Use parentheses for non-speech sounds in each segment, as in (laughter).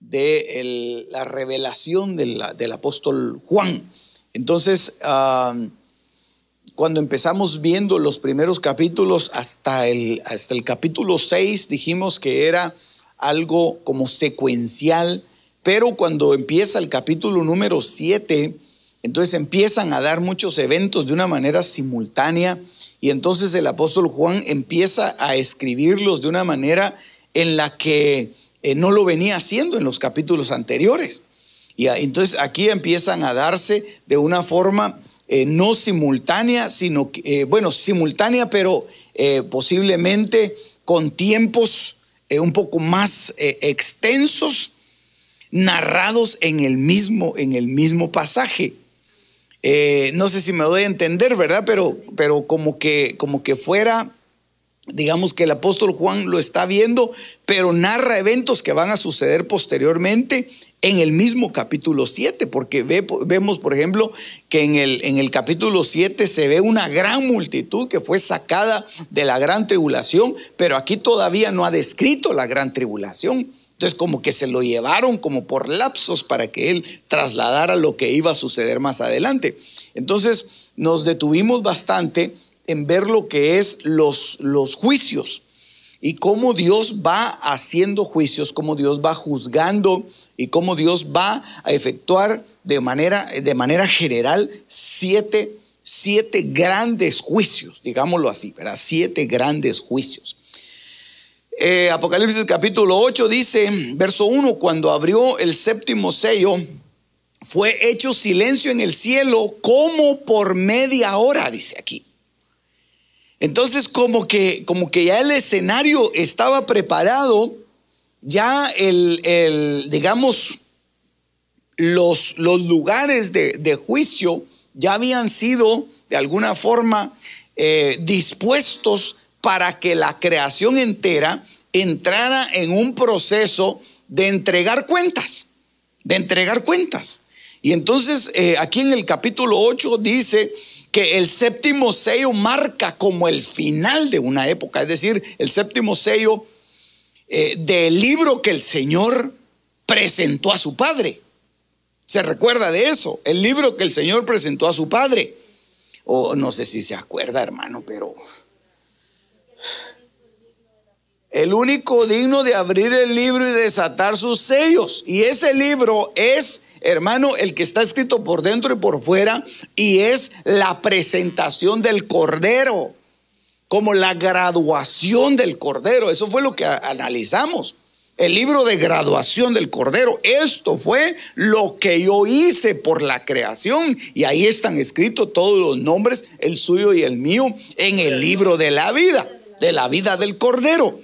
de la revelación del apóstol Juan. Entonces, ah, cuando empezamos viendo los primeros capítulos hasta el, hasta el capítulo 6, dijimos que era algo como secuencial, pero cuando empieza el capítulo número 7, entonces empiezan a dar muchos eventos de una manera simultánea y entonces el apóstol Juan empieza a escribirlos de una manera en la que eh, no lo venía haciendo en los capítulos anteriores. Y entonces aquí empiezan a darse de una forma eh, no simultánea, sino, eh, bueno, simultánea, pero posiblemente con tiempos un poco más extensos, narrados en el mismo, en el mismo pasaje. no sé si me doy a entender, ¿verdad? Pero, pero como, que, como que fuera digamos que el apóstol Juan lo está viendo, pero narra eventos que van a suceder posteriormente en el mismo capítulo 7, porque vemos, por ejemplo, que en el, en el capítulo 7 se ve una gran multitud que fue sacada de la gran tribulación, pero aquí todavía no ha descrito la gran tribulación. Entonces como que se lo llevaron como por lapsos para que él trasladara lo que iba a suceder más adelante. Entonces nos detuvimos bastante en ver lo que es los, los juicios y cómo Dios va haciendo juicios, cómo Dios va juzgando y cómo Dios va a efectuar de manera, de manera general siete, siete grandes juicios, digámoslo así, ¿verdad? Siete grandes juicios. Eh, Apocalipsis capítulo 8 dice, verso 1, cuando abrió el séptimo sello, fue hecho silencio en el cielo como por media hora, dice aquí. Entonces como que, como que ya el escenario estaba preparado, ya el, digamos, los, los lugares de, juicio ya habían sido de alguna forma eh, dispuestos para que la creación entera entrara en un proceso de entregar cuentas, de entregar cuentas. Y entonces eh, aquí en el capítulo 8 dice que el séptimo sello marca como el final de una época, es decir, el séptimo sello eh, del libro que el Señor presentó a su Padre. ¿Se recuerda de eso? El libro que el Señor presentó a su Padre. O no sé si se acuerda, hermano, pero... El único digno de abrir el libro y desatar sus sellos. Y ese libro es hermano, el que está escrito por dentro y por fuera, y es la presentación del Cordero, como la graduación del Cordero. Eso fue lo que analizamos. El libro de graduación del Cordero. Esto fue lo que yo hice por la creación. Y ahí están escritos todos los nombres, el suyo y el mío, en el libro de la vida, de la vida del Cordero.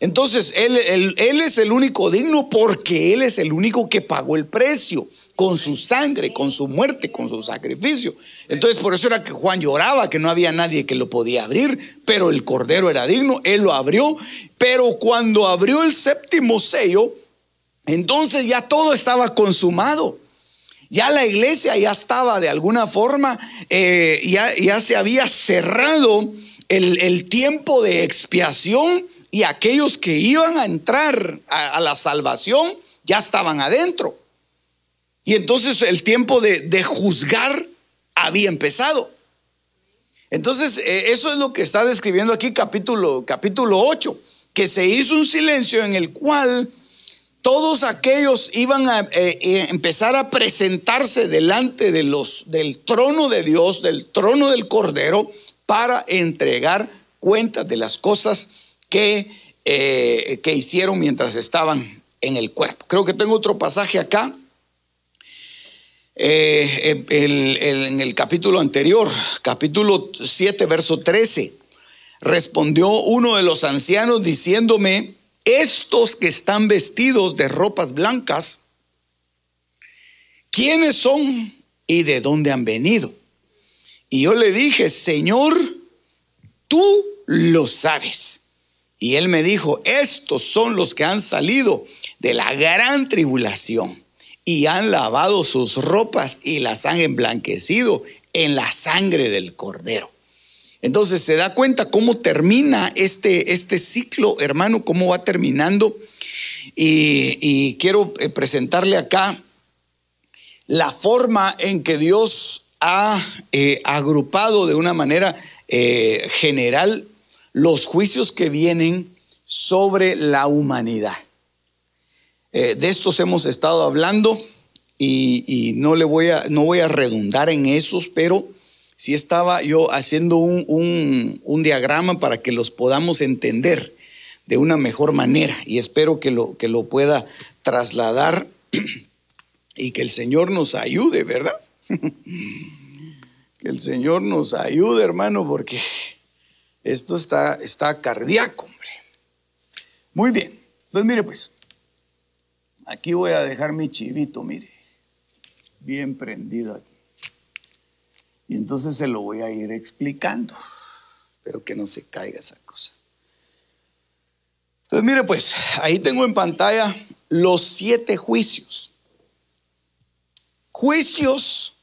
Entonces, él, es el único digno porque Él es el único que pagó el precio con su sangre, con su muerte, con su sacrificio. Entonces, por eso era que Juan lloraba, que no había nadie que lo podía abrir, pero el Cordero era digno, Él lo abrió. Pero cuando abrió el séptimo sello, entonces ya todo estaba consumado. Ya la iglesia ya estaba de alguna forma, eh, ya, ya, se había cerrado el, el tiempo de expiación y aquellos que iban a entrar a, la salvación ya estaban adentro. Y entonces el tiempo de, juzgar había empezado. Entonces, eh, eso es lo que está describiendo aquí capítulo, capítulo 8, que se hizo un silencio en el cual todos aquellos iban a eh, eh, empezar a presentarse delante de los, del trono de Dios, del trono del Cordero, para entregar cuentas de las cosas que, eh, que hicieron mientras estaban en el cuerpo. Creo que tengo otro pasaje acá. eh, en el capítulo anterior, capítulo 7, verso 13, respondió uno de los ancianos diciéndome, estos que están vestidos de ropas blancas, ¿quiénes son y de dónde han venido? Y yo le dije, Señor, tú lo sabes. Y él me dijo, estos son los que han salido de la gran tribulación y han lavado sus ropas y las han emblanquecido en la sangre del cordero. Entonces se da cuenta cómo termina este, este ciclo, hermano, cómo va terminando. Y, quiero eh, presentarle acá la forma en que Dios ha eh, agrupado de una manera eh, general los juicios que vienen sobre la humanidad. de estos hemos estado hablando y, no le voy a, no voy a redundar en esos, pero si estaba yo haciendo un, diagrama para que los podamos entender de una mejor manera y espero que lo, que lo pueda trasladar y que el Señor nos ayude, ¿verdad? (laughs) que el Señor nos ayude, hermano, porque esto está, está cardíaco, hombre. Muy bien, pues mire pues, aquí voy a dejar mi chivito, mire, bien prendido aquí. Y entonces se lo voy a ir explicando, pero que no se caiga esa cosa. Entonces, mire pues, ahí tengo en pantalla los siete juicios. Juicios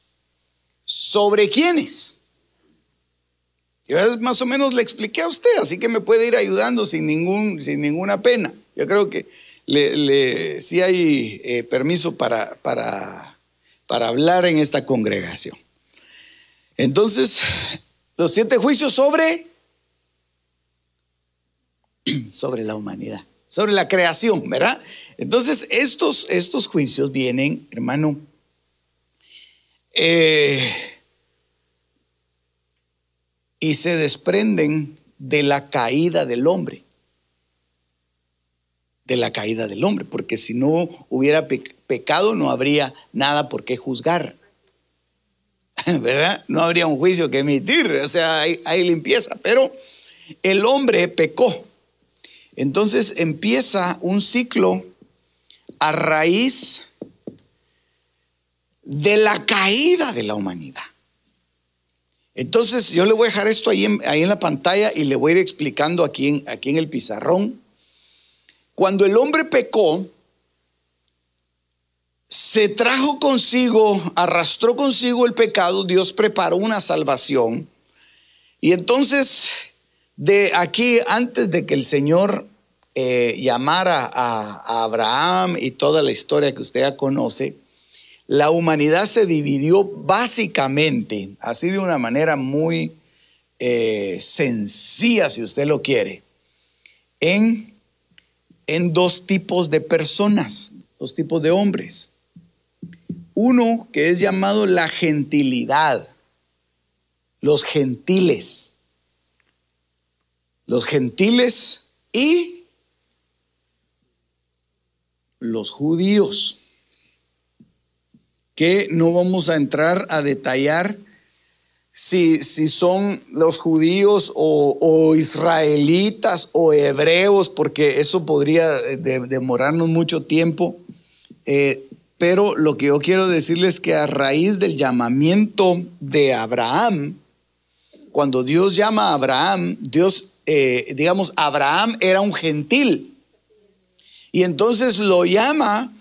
sobre quiénes. Yo más o menos le expliqué a usted, así que me puede ir ayudando sin, ningún, sin ninguna pena. Yo creo que le, sí hay eh, permiso para, para, hablar en esta congregación. Entonces, los siete juicios sobre (clears throat) sobre la humanidad, sobre la creación, ¿verdad? Entonces, estos, estos juicios vienen, hermano, eh, y se desprenden de la caída del hombre. De la caída del hombre, porque si no hubiera pecado no habría nada por qué juzgar. (laughs) ¿verdad? No habría un juicio que emitir, o sea, hay, limpieza, pero el hombre pecó. Entonces empieza un ciclo a raíz de la caída de la humanidad. Entonces yo le voy a dejar esto ahí en, la pantalla y le voy a ir explicando aquí en, el pizarrón. Cuando el hombre pecó, se trajo consigo, arrastró consigo el pecado, Dios preparó una salvación. Y entonces, de aquí, antes de que el Señor eh, llamara a, Abraham y toda la historia que usted ya conoce, la humanidad se dividió básicamente, así de una manera muy eh, sencilla, si usted lo quiere, en, en dos tipos de personas, dos tipos de hombres. Uno que es llamado la gentilidad, los gentiles. Los gentiles y los judíos, que no vamos a entrar a detallar si, si son los judíos o, israelitas o hebreos, porque eso podría demorarnos mucho tiempo. Eh, pero lo que yo quiero decirles es que a raíz del llamamiento de Abraham, cuando Dios llama a Abraham, Dios, eh, digamos, Abraham era un gentil. Y entonces lo llama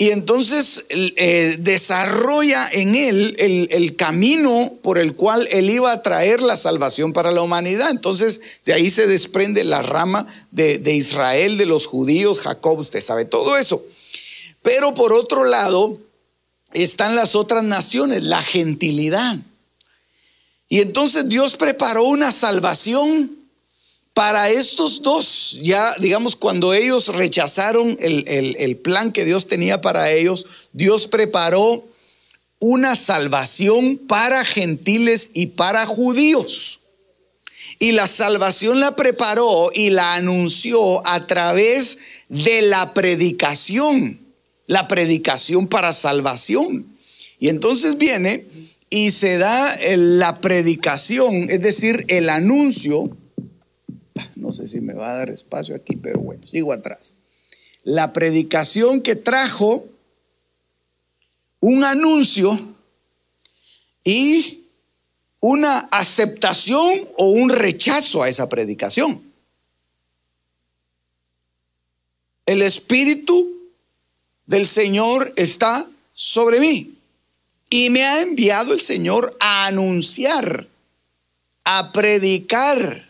y entonces eh, desarrolla en él el, camino por el cual él iba a traer la salvación para la humanidad. Entonces de ahí se desprende la rama de, de Israel, de los judíos, Jacob, usted sabe todo eso. Pero por otro lado están las otras naciones, la gentilidad. Y entonces Dios preparó una salvación para estos dos. Ya, digamos, cuando ellos rechazaron el, plan que Dios tenía para ellos, Dios preparó una salvación para gentiles y para judíos. Y la salvación la preparó y la anunció a través de la predicación la predicación para salvación. Y entonces viene y se da la predicación, es decir, el anuncio. (laughs) No sé si me va a dar espacio aquí, pero bueno, sigo atrás. La predicación que trajo un anuncio y una aceptación o un rechazo a esa predicación. El Espíritu del Señor está sobre mí y me ha enviado el Señor a anunciar, a predicar,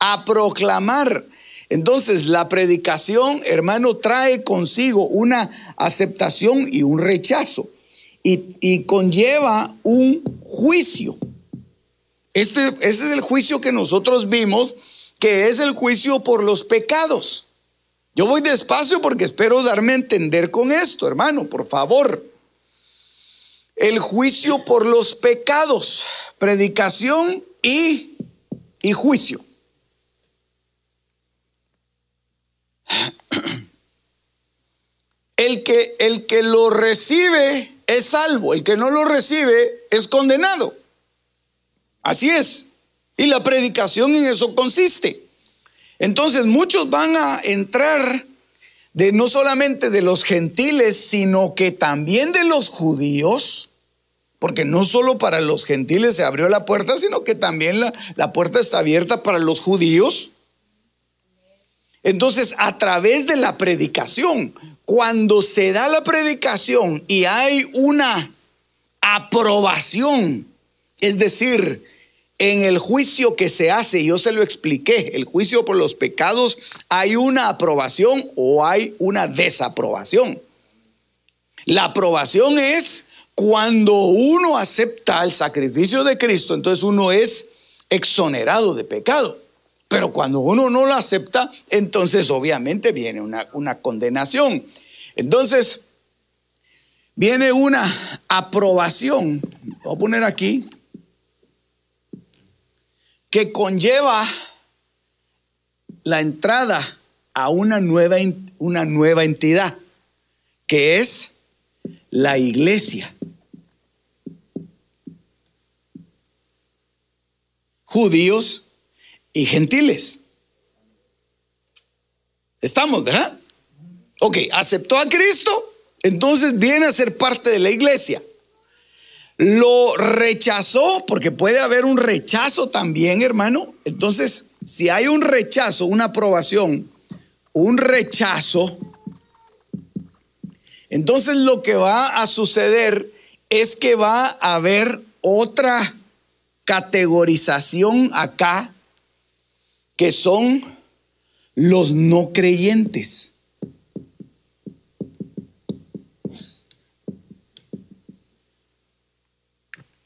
a proclamar. Entonces la predicación, hermano, trae consigo una aceptación y un rechazo y, conlleva un juicio. Este, es el juicio que nosotros vimos, que es el juicio por los pecados. Yo voy despacio porque espero darme a entender con esto, hermano, por favor. El juicio por los pecados, predicación y juicio. (coughs) El que, el que lo recibe es salvo, el que no lo recibe es condenado. Así es. Y la predicación en eso consiste. Entonces muchos van a entrar de no solamente de los gentiles, sino que también de los judíos, porque no solo para los gentiles se abrió la puerta, sino que también la, la puerta está abierta para los judíos. Entonces, a través de la predicación, cuando se da la predicación y hay una aprobación, es decir, en el juicio que se hace, yo se lo expliqué, el juicio por los pecados, hay una aprobación o hay una desaprobación. La aprobación es cuando uno acepta el sacrificio de Cristo, entonces uno es exonerado de pecado. Pero cuando uno no lo acepta, entonces obviamente viene una, una condenación. Entonces, viene una aprobación, voy a poner aquí, que conlleva la entrada a una nueva, una nueva entidad, que es la iglesia. Judíos y gentiles. Estamos, ¿verdad? Ok, aceptó a Cristo, entonces viene a ser parte de la iglesia. Lo rechazó, porque puede haber un rechazo también, hermano. Entonces, si hay un rechazo, una aprobación, un rechazo, entonces lo que va a suceder es que va a haber otra categorización acá que son los no creyentes.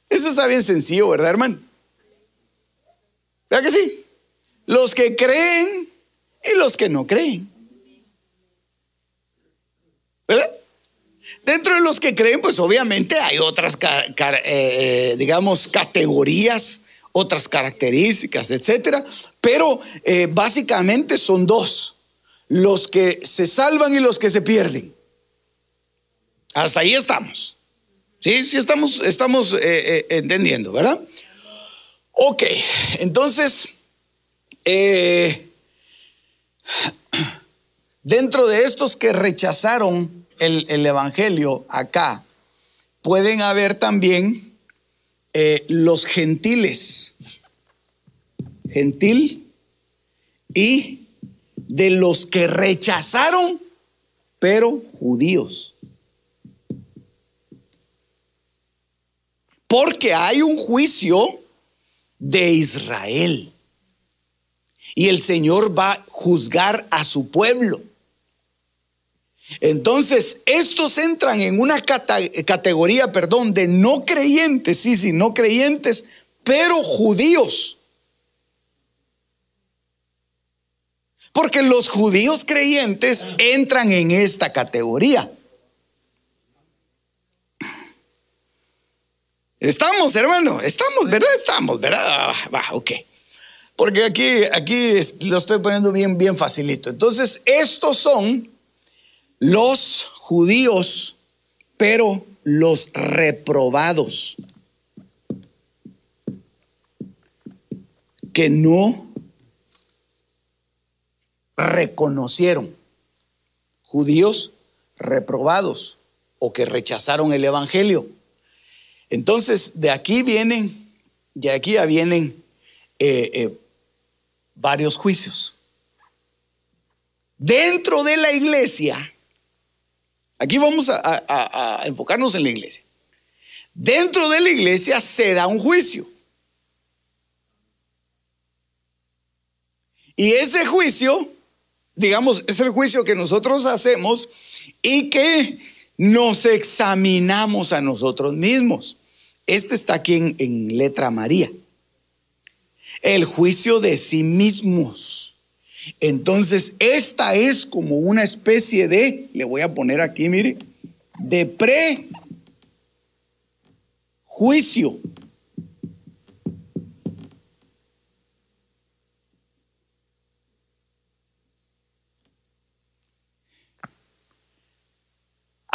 Eso está bien sencillo, ¿verdad, hermano? ¿Verdad que sí? Los que creen y los que no creen. ¿Verdad? Dentro de los que creen, pues obviamente hay otras, eh, digamos, categorías, otras características, etcétera. Pero eh, básicamente son dos, los que se salvan y los que se pierden. Hasta ahí estamos. Sí, sí estamos, estamos eh, eh, entendiendo, ¿verdad? Ok, entonces, (clears throat) dentro de estos que rechazaron el, el Evangelio acá, pueden haber también los gentiles gentil y de los que rechazaron, pero judíos. Porque hay un juicio de Israel. Y el Señor va a juzgar a su pueblo. Entonces, estos entran en una categoría, perdón, de no creyentes, sí, sí, no creyentes, pero judíos. Porque los judíos creyentes entran en esta categoría. Estamos, hermano, estamos, ¿verdad? Estamos, ¿verdad? Va, ok. Porque aquí, aquí lo estoy poniendo bien, bien facilito. Entonces, estos son los judíos, pero los reprobados, que no reconocieron, judíos reprobados o que rechazaron el Evangelio. Entonces, de aquí vienen, de aquí ya vienen eh, eh, varios juicios. Dentro de la iglesia, aquí vamos a enfocarnos en la iglesia. Dentro de la iglesia se da un juicio. Y ese juicio, digamos, es el juicio que nosotros hacemos y que nos examinamos a nosotros mismos. Este está aquí en, letra María. El juicio de sí mismos. Entonces, esta es como una especie de, le voy a poner aquí, mire, de prejuicio.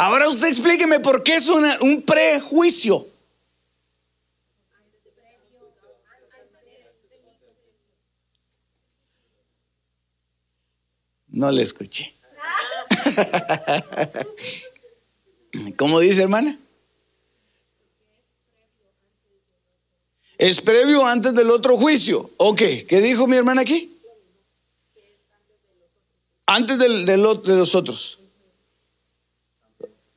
Ahora usted explíqueme por qué es un prejuicio. No le escuché. (laughs) ¿Cómo dice, hermana? Es previo antes del otro juicio. Ok, ¿qué dijo mi hermana aquí? Antes del, de los otros.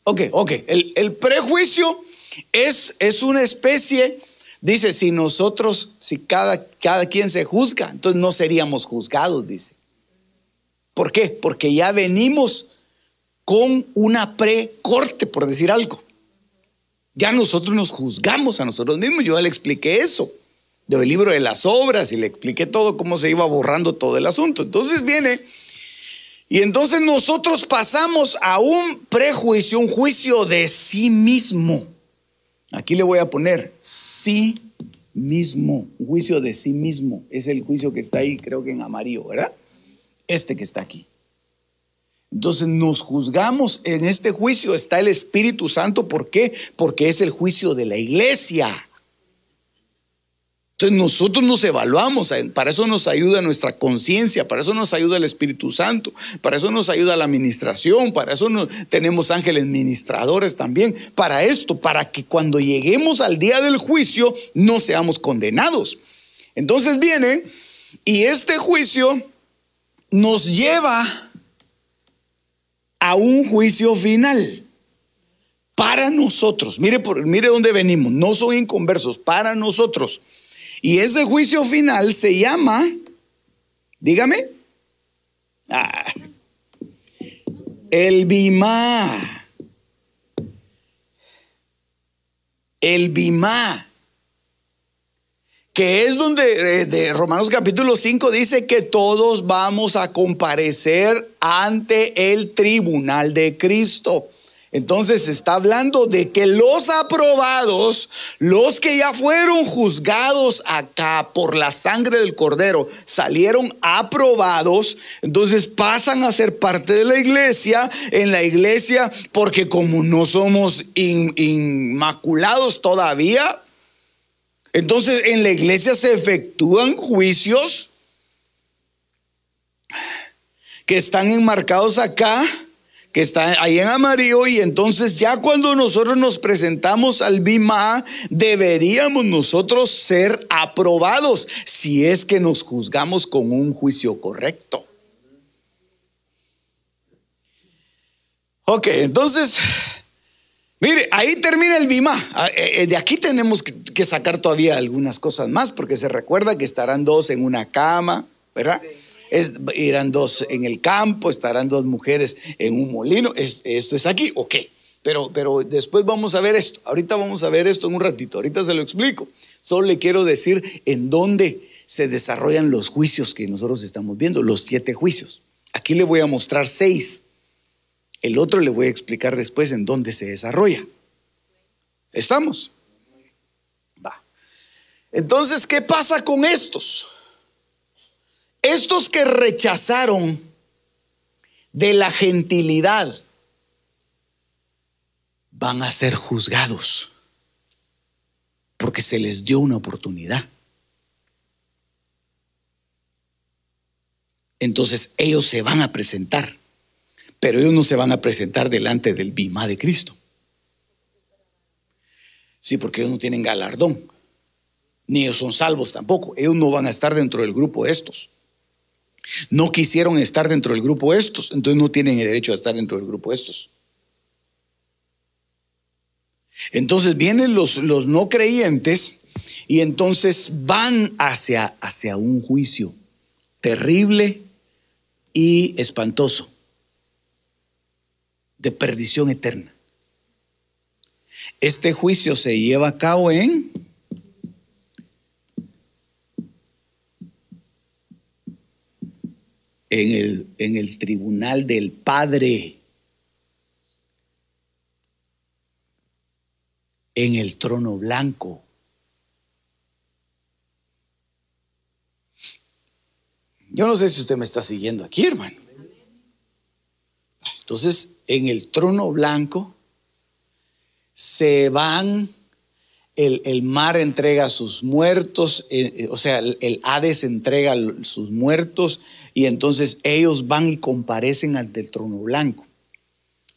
Ok, ok. El, prejuicio es, es, una especie, dice, si nosotros, si cada, cada quien se juzga, entonces no seríamos juzgados, dice. ¿Por qué? Porque ya venimos con una precorte, por decir algo. Ya nosotros nos juzgamos a nosotros mismos. Yo le expliqué eso del libro de las obras y le expliqué todo cómo se iba borrando todo el asunto. Entonces viene y entonces nosotros pasamos a un prejuicio, un juicio de sí mismo. Aquí le voy a poner sí mismo, un juicio de sí mismo. Es el juicio que está ahí, creo que en amarillo, ¿verdad? Este que está aquí. Entonces nos juzgamos en este juicio, está el Espíritu Santo. ¿Por qué? Porque es el juicio de la iglesia. Entonces nosotros nos evaluamos, eh, para eso nos ayuda nuestra conciencia, para eso nos ayuda el Espíritu Santo, para eso nos ayuda la administración, para eso tenemos ángeles ministradores también, para esto, para que cuando lleguemos al día del juicio no seamos condenados. Entonces viene y este juicio nos lleva a un juicio final para nosotros. Mire, mire dónde venimos, no son inconversos, para nosotros. Y ese juicio final se llama, dígame, ah, el bimá. El bimá. Que es donde eh, de Romanos capítulo 5 dice que todos vamos a comparecer ante el tribunal de Cristo. Entonces está hablando de que los aprobados, los que ya fueron juzgados acá por la sangre del cordero, salieron aprobados, entonces pasan a ser parte de la iglesia, en la iglesia, porque como no somos inmaculados todavía, entonces en la iglesia se efectúan juicios que están enmarcados acá que está ahí en amarillo y entonces ya cuando nosotros nos presentamos al BIMA, deberíamos nosotros ser aprobados si es que nos juzgamos con un juicio correcto. Ok, entonces, mire, ahí termina el BIMA. Ah, eh, eh, de aquí tenemos que sacar todavía algunas cosas más porque se recuerda que estarán dos en una cama, ¿verdad? Irán dos en el campo, estarán dos mujeres en un molino, esto es aquí, ok. Pero, pero después vamos a ver esto. Ahorita vamos a ver esto en un ratito. Ahorita se lo explico. Solo le quiero decir en dónde se desarrollan los juicios que nosotros estamos viendo, los siete juicios. Aquí le voy a mostrar seis. El otro le voy a explicar después en dónde se desarrolla. ¿Estamos? Va. Entonces, ¿qué pasa con estos? Estos que rechazaron de la gentilidad, van a ser juzgados porque se les dio una oportunidad. Entonces ellos se van a presentar, pero ellos no se van a presentar delante del bimá de Cristo. Sí, porque ellos no tienen galardón, ni ellos son salvos tampoco. Ellos no van a estar dentro del grupo de estos. No quisieron estar dentro del grupo estos, entonces no tienen el derecho a estar dentro del grupo estos. Entonces vienen los, los no creyentes y entonces van hacia, hacia un juicio terrible y espantoso de perdición eterna. Este juicio se lleva a cabo en en el, en el tribunal del Padre, en el trono blanco. Yo no sé si usted me está siguiendo aquí, hermano. Entonces, en el trono blanco se van, el, mar entrega sus muertos, eh, eh, o sea, el, el, Hades entrega sus muertos y entonces ellos van y comparecen ante el trono blanco.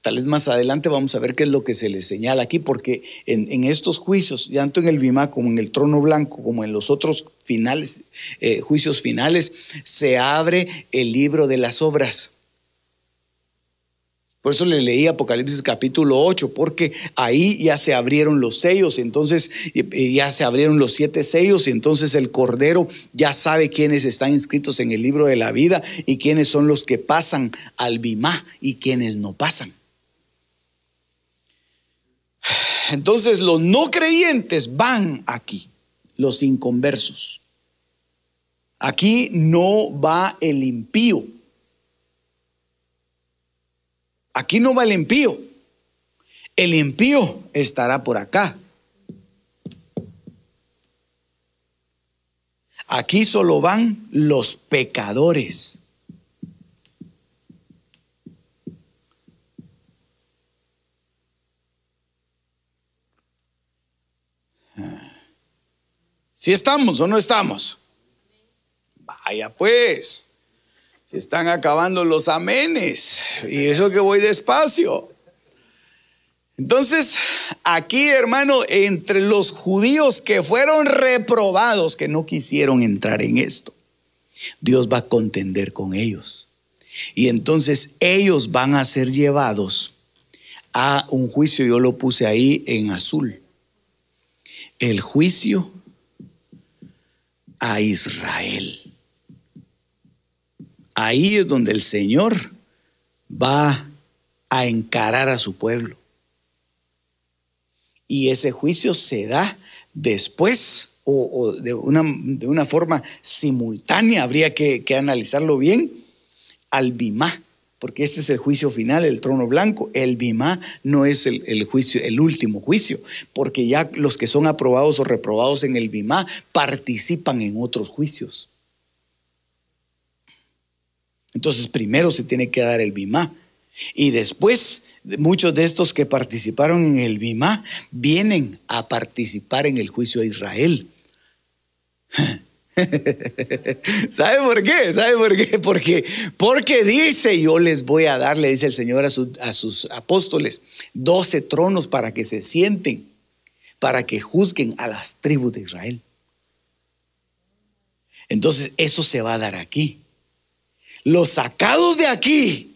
Tal vez más adelante vamos a ver qué es lo que se les señala aquí, porque en, estos juicios, tanto en el Bimá como en el trono blanco, como en los otros finales, eh, juicios finales, se abre el libro de las obras. Por eso le leí Apocalipsis capítulo 8, porque ahí ya se abrieron los sellos, entonces ya se abrieron los siete sellos, y entonces el Cordero ya sabe quiénes están inscritos en el libro de la vida y quiénes son los que pasan al Bimá y quiénes no pasan. Entonces los no creyentes van aquí, los inconversos. Aquí no va el impío. Aquí no va el impío. El impío estará por acá. Aquí solo van los pecadores. Si estamos o no estamos. Vaya pues, están acabando los amenes. Y eso que voy despacio. Entonces, aquí, hermano, entre los judíos que fueron reprobados, que no quisieron entrar en esto, Dios va a contender con ellos. Y entonces ellos van a ser llevados a un juicio, yo lo puse ahí en azul el juicio a Israel. Ahí es donde el Señor va a encarar a su pueblo. Y ese juicio se da después o, de, una, de, una, forma simultánea, habría que, analizarlo bien, al Bimá porque este es el juicio final, el trono blanco. El Bimá no es el, juicio, el último juicio, porque ya los que son aprobados o reprobados en el Bimá participan en otros juicios. Entonces, primero se tiene que dar el Bimá. Y después, muchos de estos que participaron en el Bimá vienen a participar en el juicio de Israel. (laughs) ¿Sabe por qué? ¿Sabe por qué? Porque, porque dice, yo les voy a dar, le dice el Señor a sus apóstoles, doce tronos para que se sienten, para que juzguen a las tribus de Israel. Entonces, eso se va a dar aquí. Los sacados de aquí,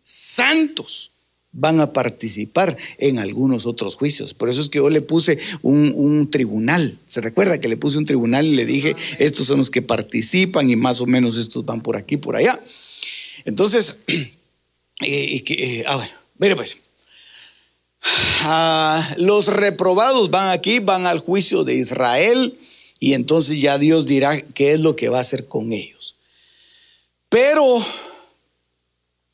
santos, van a participar en algunos otros juicios. Por eso es que yo le puse un, tribunal. ¿Se recuerda que le puse un tribunal y le dije, estos son los que participan y más o menos estos van por aquí, por allá? Entonces, (clears throat) eh, eh, ah, bueno, mire pues. Ah, los reprobados van aquí, van al juicio de Israel y entonces ya Dios dirá qué es lo que va a hacer con ellos. Pero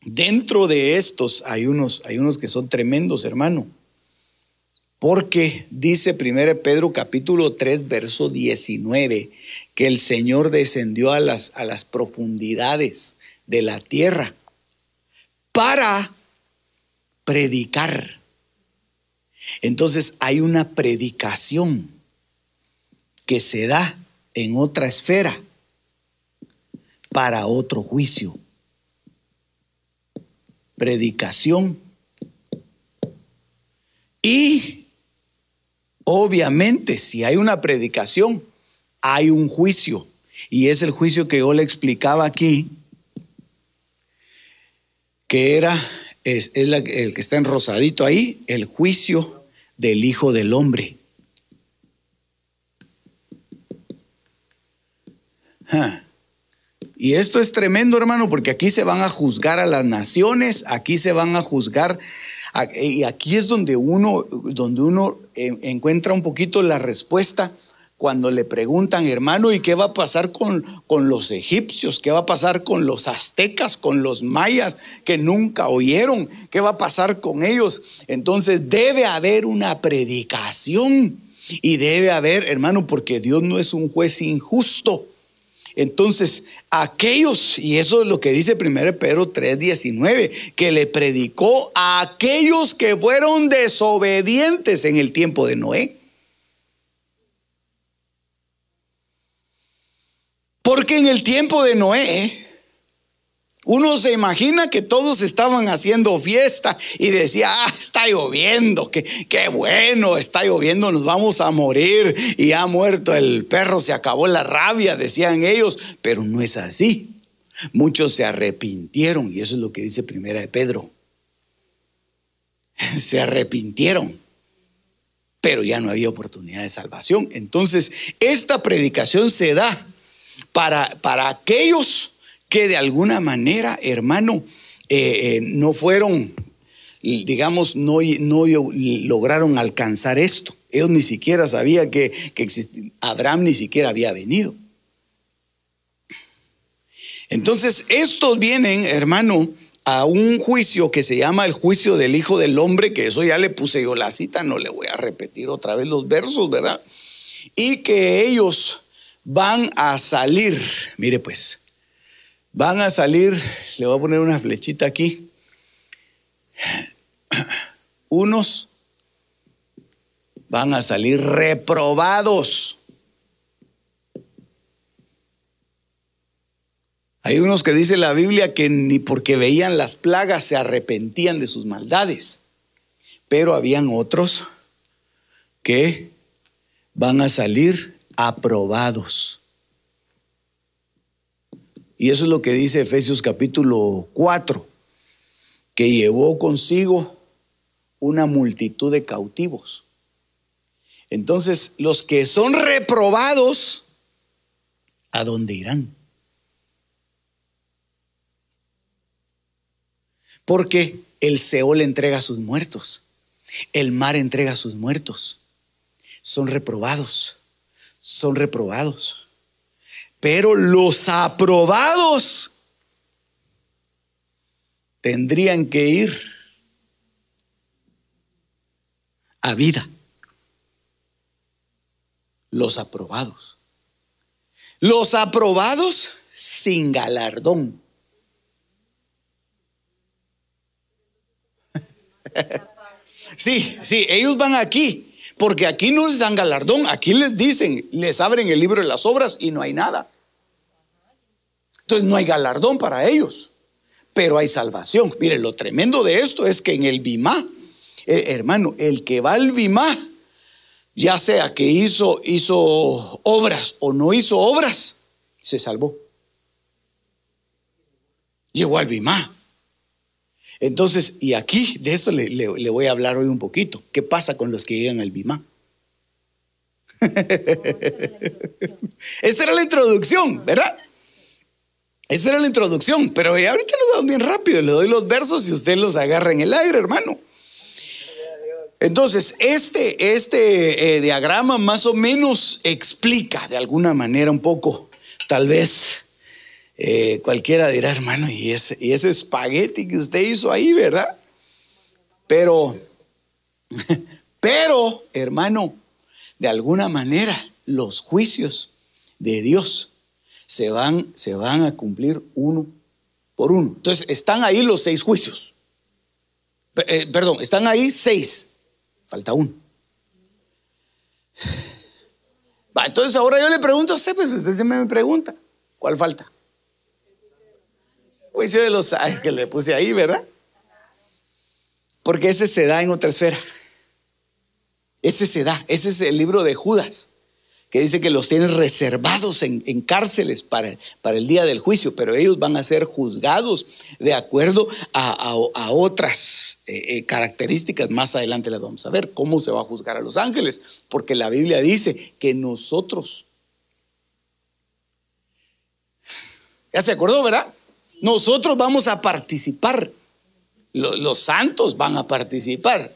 Dentro de estos hay unos, hay unos que son tremendos, hermano. Porque dice 1 Pedro capítulo 3, verso 19, que el Señor descendió a las, a las profundidades de la tierra para predicar Entonces hay una predicación que se da en otra esfera para otro juicio. Predicación. Y obviamente si hay una predicación, hay un juicio. Y es el juicio que yo le explicaba aquí, que era, es, el que está en rosadito ahí, el juicio del Hijo del Hombre. Y esto es tremendo, hermano, porque aquí se van a juzgar a las naciones, aquí se van a juzgar, y aquí es donde uno, donde uno encuentra un poquito la respuesta cuando le preguntan, hermano, ¿y qué va a pasar con, con, los egipcios? ¿Qué va a pasar con los aztecas, con los mayas que nunca oyeron? ¿Qué va a pasar con ellos? Entonces debe haber una predicación y debe haber, hermano, porque Dios no es un juez injusto. Entonces, aquellos, y eso es lo que dice 1 Pedro 3:19, que le predicó a aquellos que fueron desobedientes en el tiempo de Noé. Porque en el tiempo de Noé, uno se imagina que todos estaban haciendo fiesta y decía, ah, está lloviendo, qué, qué bueno, está lloviendo, nos vamos a morir y ha muerto el perro, se acabó la rabia, decían ellos, pero no es así. Muchos se arrepintieron y eso es lo que dice Primera de Pedro. (laughs) Se arrepintieron, pero ya no había oportunidad de salvación. Entonces, esta predicación se da para, para aquellos que de alguna manera, hermano, eh, eh, no fueron, digamos, no, no lograron alcanzar esto. Ellos ni siquiera sabían que, que Abraham ni siquiera había venido. Entonces, estos vienen, hermano, a un juicio que se llama el juicio del Hijo del Hombre, que eso ya le puse yo la cita, no le voy a repetir otra vez los versos, ¿verdad? Y que ellos van a salir, mire pues, van a salir, le voy a poner una flechita aquí, unos van a salir reprobados. Hay unos que dice la Biblia que ni porque veían las plagas se arrepentían de sus maldades, pero habían otros que van a salir aprobados. Y eso es lo que dice Efesios capítulo 4, que llevó consigo una multitud de cautivos. Entonces, los que son reprobados, ¿a dónde irán? Porque el Seol entrega a sus muertos, el mar entrega a sus muertos, son reprobados son reprobados. Pero los aprobados tendrían que ir a vida. Los aprobados. Los aprobados sin galardón. (laughs) Sí, sí, ellos van aquí porque aquí no les dan galardón, aquí les dicen, les abren el libro de las obras y no hay nada. Entonces no hay galardón para ellos, pero hay salvación. Mire, lo tremendo de esto es que en el Bimá, eh, hermano, el que va al Bimá, ya sea que hizo, hizo obras o no hizo obras, se salvó. Llegó al Bimá. Entonces, y aquí de eso le, voy a hablar hoy un poquito. ¿Qué pasa con los que llegan al BIMA? (laughs) Esa era la introducción, ¿verdad? Esa era la introducción, pero ahorita lo doy bien rápido, le doy los versos y usted los agarra en el aire, hermano. Entonces, este, este eh, diagrama más o menos explica de alguna manera un poco, tal vez, eh, cualquiera dirá, hermano, y ese, y ese espagueti que usted hizo ahí, ¿verdad? Pero, (laughs) pero, hermano, de alguna manera los juicios de Dios se van, se van a cumplir uno por uno. Entonces, están ahí los seis juicios. Eh, perdón, están ahí seis. Falta uno. (sighs) Entonces ahora yo le pregunto a usted, pues usted se me pregunta, ¿cuál falta? Juicio de los... Es que le puse ahí, ¿verdad? Porque ese se da en otra esfera. Ese se da, ese es el libro de Judas que dice que los tiene reservados en, cárceles para, para, el día del juicio, pero ellos van a ser juzgados de acuerdo a, otras eh, eh, características. Más adelante las vamos a ver cómo se va a juzgar a los ángeles, porque la Biblia dice que nosotros, ya se acordó, ¿verdad? Nosotros vamos a participar, los santos van a participar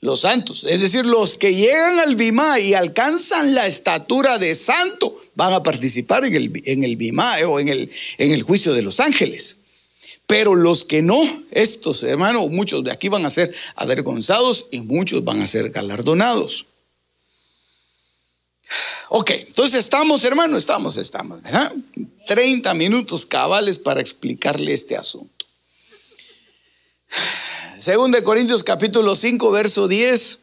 los santos. Es decir, los que llegan al Bimá y alcanzan la estatura de santo van a participar en el, en el Bimá o en el, en el juicio de los ángeles. Pero los que no, estos hermanos, muchos de aquí van a ser avergonzados y muchos van a ser galardonados. Ok, entonces estamos, hermano, estamos, estamos, ¿verdad? 30 minutos cabales para explicarle este asunto. Según Corintios capítulo 5, verso 10,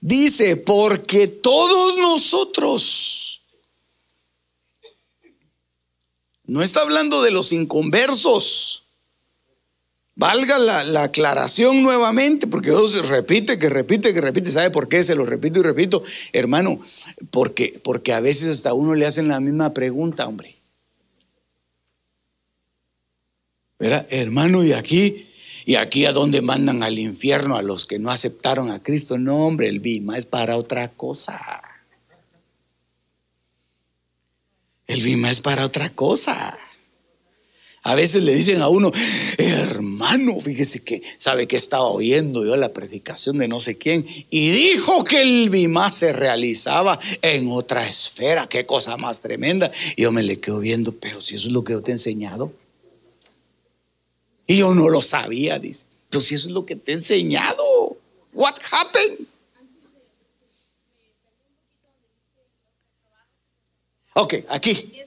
dice, porque todos nosotros, no está hablando de los inconversos, Valga la, aclaración nuevamente, porque Dios repite, que repite, que repite. ¿Sabe por qué? Se lo repito y repito. Hermano, porque, porque a veces hasta uno le hacen la misma pregunta, hombre. ¿Verdad? Hermano, y aquí y aquí a donde mandan al infierno a los que no aceptaron a Cristo. No, hombre, el Bima es para otra cosa. El Bima es para otra cosa. A veces le dicen a uno, hermano, fíjese que sabe que estaba oyendo yo la predicación de no sé quién y dijo que el Bima se realizaba en otra esfera. Qué cosa más tremenda. Y yo me le quedo viendo, pero si eso es lo que yo te he enseñado. Y yo no lo sabía, dice. Entonces eso es lo que te he enseñado. What happened? Ok, aquí.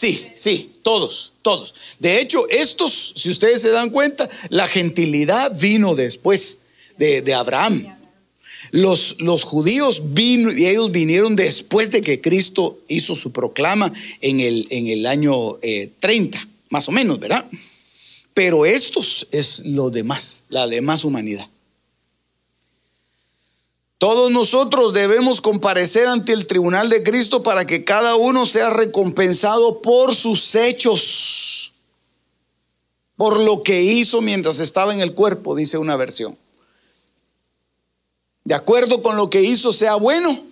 Sí, sí, todos, todos. De hecho, estos, si ustedes se dan cuenta, la gentilidad vino después de, Abraham. Los, los, judíos vino, y ellos vinieron después de que Cristo hizo su proclama en el, en el año 30, eh, más o menos, ¿verdad? Pero estos es lo demás, la demás humanidad. Todos nosotros debemos comparecer ante el tribunal de Cristo para que cada uno sea recompensado por sus hechos, por lo que hizo mientras estaba en el cuerpo, dice una versión de acuerdo con lo que hizo, sea bueno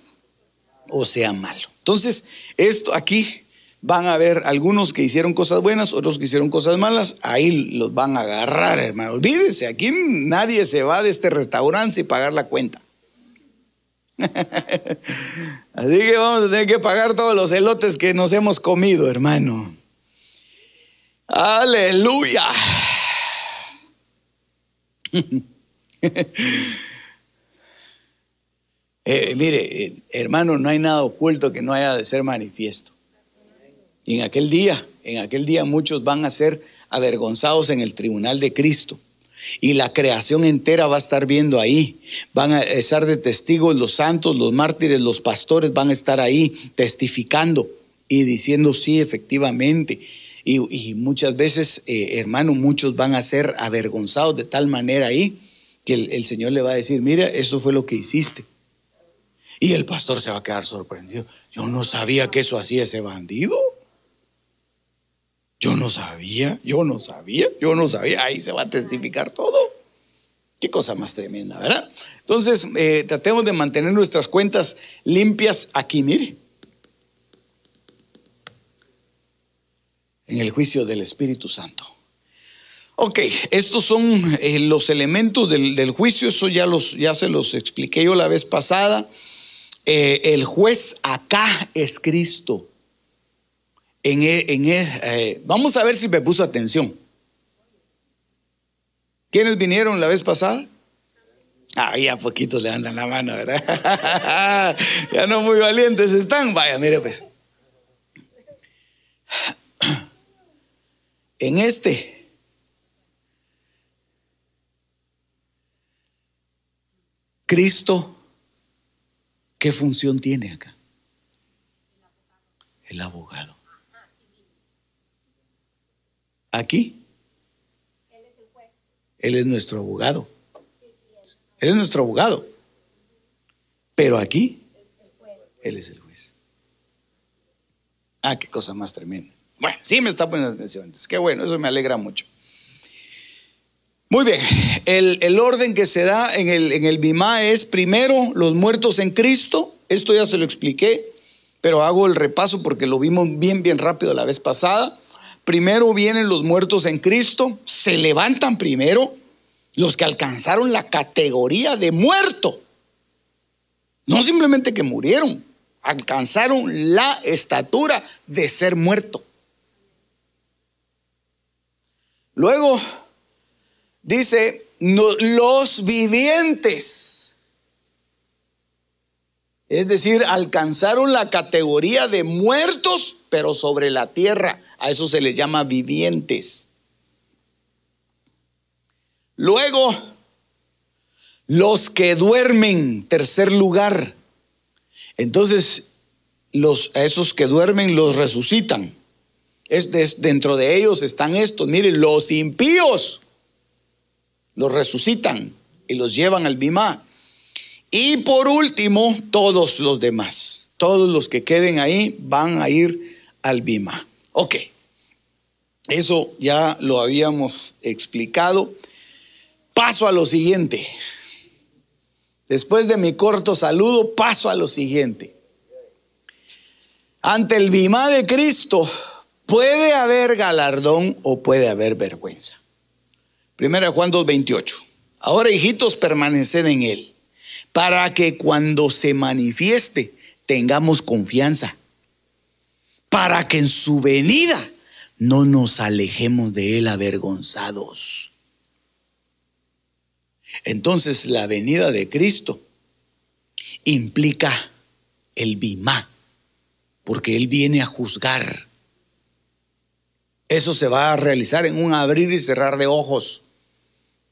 o sea malo. Entonces, esto aquí van a ver algunos que hicieron cosas buenas, otros que hicieron cosas malas, ahí los van a agarrar, hermano. Olvídese, aquí nadie se va de este restaurante sin pagar la cuenta. (laughs) Así que vamos a tener que pagar todos los elotes que nos hemos comido, hermano. Aleluya. (laughs) Eh, mire, eh, hermano, no hay nada oculto que no haya de ser manifiesto. Y en aquel día, en aquel día muchos van a ser avergonzados en el tribunal de Cristo. Y la creación entera va a estar viendo ahí. Van a estar de testigos los santos, los mártires, los pastores van a estar ahí testificando y diciendo sí, efectivamente. Y, muchas veces, eh, hermano, muchos van a ser avergonzados de tal manera ahí que el, Señor le va a decir, mira, esto fue lo que hiciste. Y el pastor se va a quedar sorprendido. Yo no sabía que eso hacía ese bandido. Yo no sabía, yo no sabía, yo no sabía. Ahí se va a testificar todo. Qué cosa más tremenda, ¿verdad? Entonces, eh, tratemos de mantener nuestras cuentas limpias aquí, mire. En el juicio del Espíritu Santo. Ok, estos son eh, los elementos del, juicio, eso ya, los, ya se los expliqué yo la vez pasada. Eh, el juez acá es Cristo. En, e, en e, eh, vamos a ver si me puso atención. ¿Quiénes vinieron la vez pasada? Ahí a poquitos le andan la mano, ¿verdad? (laughs) ya no muy valientes están. Vaya, mire pues. En este Cristo, ¿qué función tiene acá? El abogado. Aquí, Él es nuestro abogado. Él es nuestro abogado. Pero aquí, Él es el juez. Ah, qué cosa más tremenda. Bueno, sí me está poniendo atención. Que bueno, eso me alegra mucho. Muy bien, el, orden que se da en el, en el Bimá es primero los muertos en Cristo. Esto ya se lo expliqué, pero hago el repaso porque lo vimos bien, bien rápido la vez pasada. Primero vienen los muertos en Cristo, se levantan primero los que alcanzaron la categoría de muerto. No simplemente que murieron, alcanzaron la estatura de ser muerto. Luego dice, los vivientes. Es decir, alcanzaron la categoría de muertos, pero sobre la tierra. A eso se les llama vivientes. Luego, los que duermen, tercer lugar. Entonces, los, a esos que duermen los resucitan. Es, dentro de ellos están estos, miren, los impíos los resucitan y los llevan al Bimá. Y por último, todos los demás, todos los que queden ahí van a ir al Bimá. Ok, eso ya lo habíamos explicado. Paso a lo siguiente. Después de mi corto saludo, paso a lo siguiente. Ante el Bimá de Cristo puede haber galardón o puede haber vergüenza. Primera Juan 2:28. Ahora, hijitos, permaneced en él, para que cuando se manifieste tengamos confianza, para que en su venida no nos alejemos de él avergonzados. Entonces la venida de Cristo implica el bimá, porque Él viene a juzgar. Eso se va a realizar en un abrir y cerrar de ojos.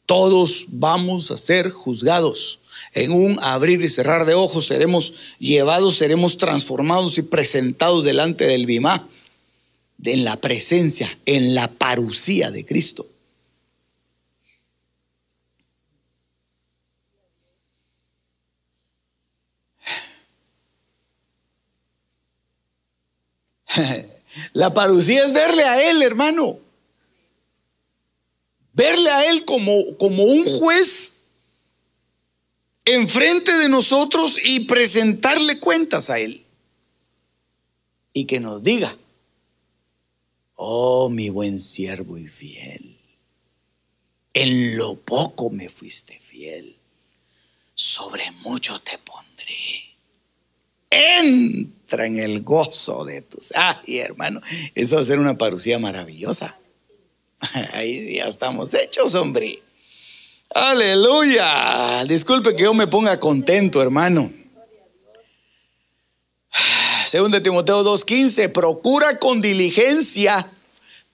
Todos vamos a ser juzgados. En un abrir y cerrar de ojos seremos llevados, seremos transformados y presentados delante del bimá, en la presencia, en la parucía de Cristo. (laughs) La parucía es verle a Él, hermano. Verle a Él como, como un juez enfrente de nosotros y presentarle cuentas a Él. Y que nos diga, oh mi buen siervo y fiel, en lo poco me fuiste fiel, sobre mucho te pondré. En entra en el gozo de tus. Ay, hermano, eso va a ser una parucía maravillosa. (laughs) Ahí ya estamos hechos, hombre. Aleluya. Disculpe que yo me ponga contento, hermano. Segunda Timoteo 2:15, procura con diligencia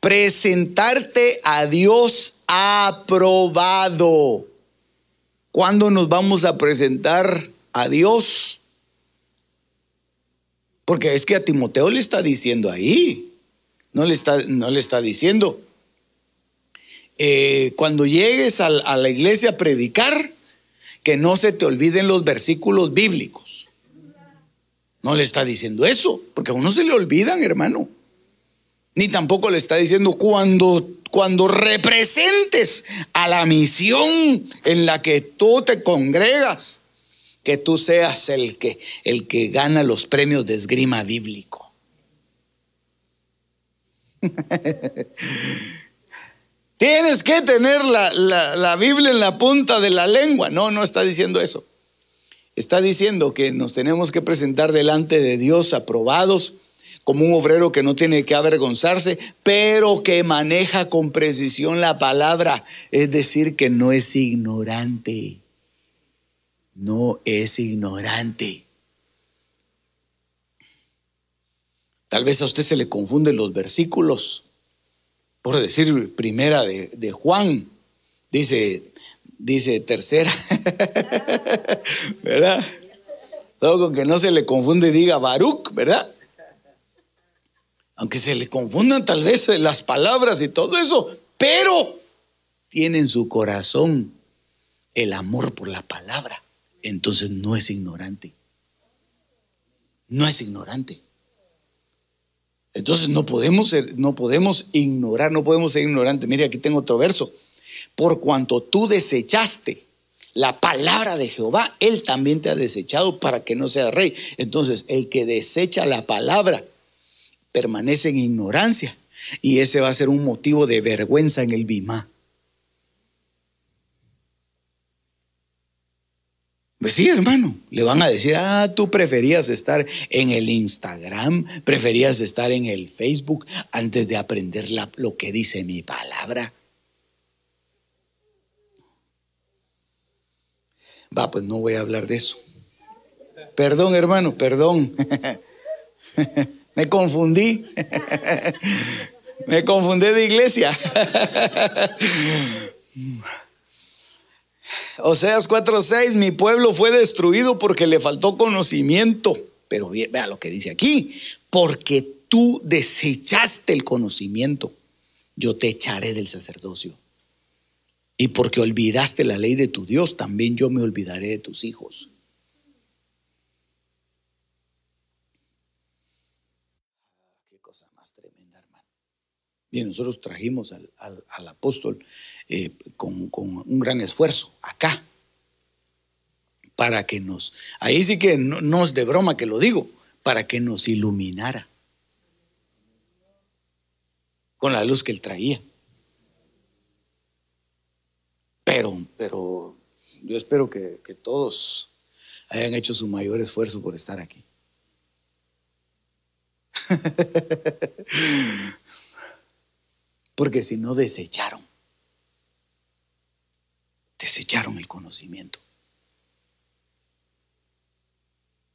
presentarte a Dios aprobado. ¿Cuándo nos vamos a presentar a Dios? Porque es que a Timoteo le está diciendo ahí, no le está, no le está diciendo, eh, cuando llegues a, a la iglesia a predicar, que no se te olviden los versículos bíblicos. No le está diciendo eso, porque a uno se le olvidan, hermano. Ni tampoco le está diciendo cuando, cuando representes a la misión en la que tú te congregas que tú seas el que, el que gana los premios de esgrima bíblico. (laughs) Tienes que tener la, la, Biblia en la punta de la lengua. No, no está diciendo eso. Está diciendo que nos tenemos que presentar delante de Dios aprobados como un obrero que no tiene que avergonzarse, pero que maneja con precisión la palabra, es decir, que no es ignorante no es ignorante. Tal vez a usted se le confunden los versículos. Por decir primera de, Juan, dice, dice tercera, (laughs) ¿verdad? Todo con que no se le confunde diga Baruch, ¿verdad? Aunque se le confundan tal vez las palabras y todo eso, pero tiene en su corazón el amor por la palabra, entonces no es ignorante. No es ignorante. Entonces no podemos ser, no podemos ignorar, no podemos ser ignorantes. Mire, aquí tengo otro verso. Por cuanto tú desechaste la palabra de Jehová, Él también te ha desechado para que no seas rey. Entonces, el que desecha la palabra permanece en ignorancia y ese va a ser un motivo de vergüenza en el Bimá. Pues sí, hermano, le van a decir, ah, tú preferías estar en el Instagram, preferías estar en el Facebook antes de aprender lo que dice mi palabra. Va, pues no voy a hablar de eso. Perdón, hermano, perdón. (laughs) Me confundí. (laughs) Me confundí de iglesia. (laughs) Oseas 4:6, mi pueblo fue destruido porque le faltó conocimiento. Pero vea lo que dice aquí, porque tú desechaste el conocimiento, yo te echaré del sacerdocio. Y porque olvidaste la ley de tu Dios, también yo me olvidaré de tus hijos. Qué cosa más tremenda, hermano. Bien, nosotros trajimos al, apóstol eh, con, un gran esfuerzo acá, para que nos, ahí sí que no, no es de broma que lo digo, para que nos iluminara con la luz que él traía. Pero, pero yo espero que, todos hayan hecho su mayor esfuerzo por estar aquí. (laughs) Porque si no desecharon, desecharon el conocimiento.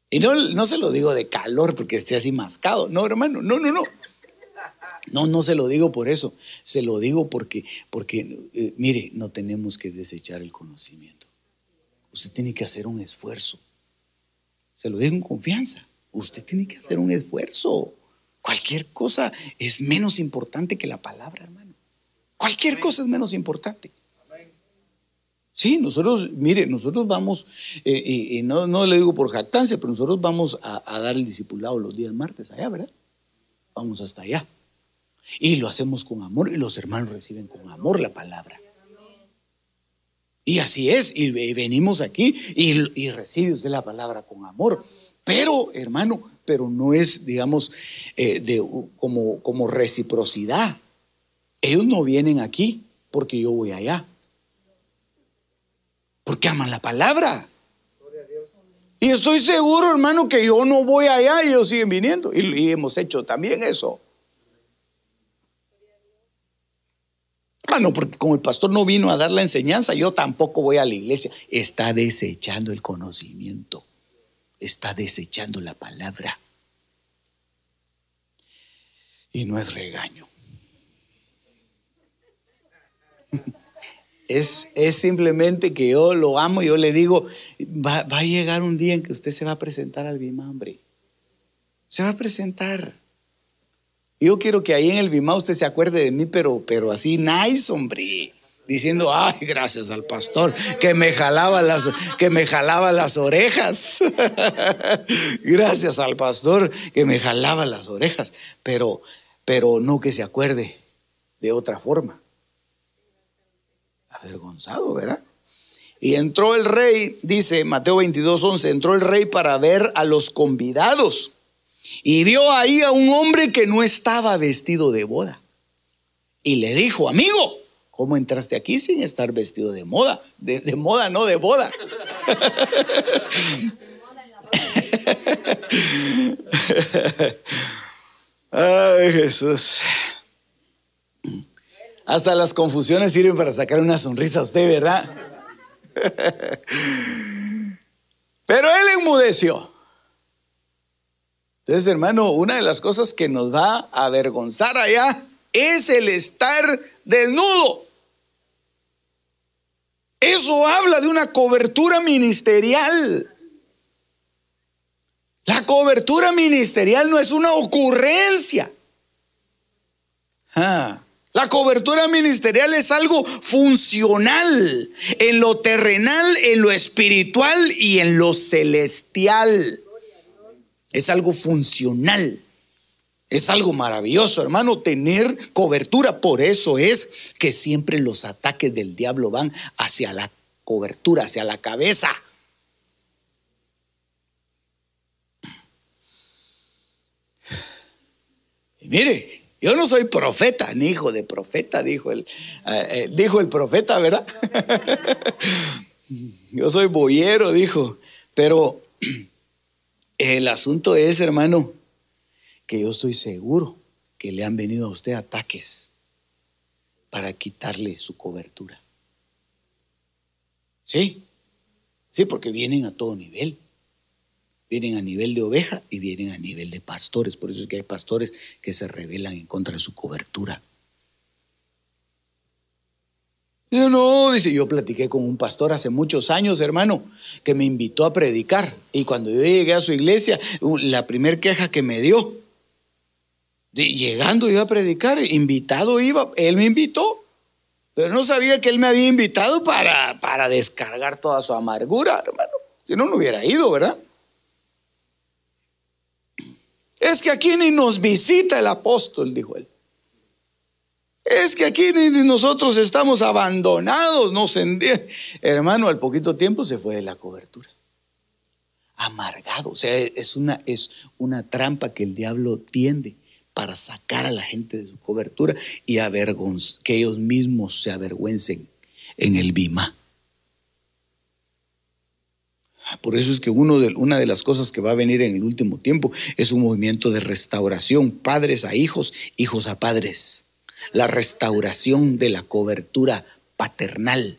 Y no, no se lo digo de calor porque esté así mascado. No, hermano, no, no, no. No, no se lo digo por eso, se lo digo porque, porque eh, mire, no tenemos que desechar el conocimiento. Usted tiene que hacer un esfuerzo. Se lo digo en confianza. Usted tiene que hacer un esfuerzo. Cualquier cosa es menos importante que la palabra, hermano. Cualquier cosa es menos importante. Sí, nosotros, mire, nosotros vamos, eh, y, no, no, le digo por jactancia, pero nosotros vamos a, a dar el discipulado los días martes allá, ¿verdad? Vamos hasta allá. Y lo hacemos con amor y los hermanos reciben con amor la palabra. Y así es, y venimos aquí y, y recibe usted la palabra con amor. Pero, hermano, pero no es, digamos, eh, de, como, como reciprocidad. Ellos no vienen aquí porque yo voy allá. Porque aman la palabra. Y estoy seguro, hermano, que yo no voy allá y ellos siguen viniendo. y hemos hecho también eso. no, porque como el pastor no vino a dar la enseñanza, yo tampoco voy a la iglesia. Está desechando el conocimiento. Está desechando la palabra. Y no es regaño. (laughs) Es, es, simplemente que yo lo amo, yo le digo, va, va, a llegar un día en que usted se va a presentar al bimambre. Se va a presentar. Yo quiero que ahí en el Bimá usted se acuerde de mí, pero, pero así nice, hombre. Diciendo, ay, gracias al pastor que me jalaba las, que me jalaba las orejas. (laughs) gracias al pastor que me jalaba las orejas. Pero, pero no que se acuerde de otra forma. Avergonzado, ¿verdad? Y entró el rey, dice Mateo 22, 11, entró el rey para ver a los convidados y vio ahí a un hombre que no estaba vestido de boda. Y le dijo, amigo, ¿cómo entraste aquí sin estar vestido de moda? De, moda, no de boda. (laughs) Ay, Jesús. Hasta las confusiones sirven para sacar una sonrisa a usted, ¿verdad? Pero él enmudeció. Entonces, hermano, una de las cosas que nos va a avergonzar allá es el estar desnudo. Eso habla de una cobertura ministerial. La cobertura ministerial no es una ocurrencia. Ah, la cobertura ministerial es algo funcional en lo terrenal, en lo espiritual y en lo celestial. Es algo funcional. Es algo maravilloso, hermano, tener cobertura. Por eso es que siempre los ataques del diablo van hacia la cobertura, hacia la cabeza. Y mire, yo no soy profeta, ni hijo de profeta, dijo el, eh, eh, dijo el profeta, ¿verdad? (laughs) yo soy boyero, dijo. Pero el asunto es, hermano, que yo estoy seguro que le han venido a usted ataques para quitarle su cobertura. Sí, sí, porque vienen a todo nivel. Vienen a nivel de oveja y vienen a nivel de pastores. Por eso es que hay pastores que se rebelan en contra de su cobertura. Dice, no, dice, yo platiqué con un pastor hace muchos años, hermano, que me invitó a predicar. Y cuando yo llegué a su iglesia, la primer queja que me dio, llegando iba a predicar, invitado iba, él me invitó, pero no sabía que él me había invitado para, para descargar toda su amargura, hermano. Si no, no hubiera ido, ¿verdad? Es que aquí ni nos visita el apóstol, dijo él. Es que aquí ni nosotros estamos abandonados, no Hermano, al poquito tiempo se fue de la cobertura. Amargado, o sea, es una, es una trampa que el diablo tiende para sacar a la gente de su cobertura y que ellos mismos se avergüencen en el Bima. Por eso es que una de las cosas que va a venir en el último tiempo es un movimiento de restauración, padres a hijos, hijos a padres. La restauración de la cobertura paternal.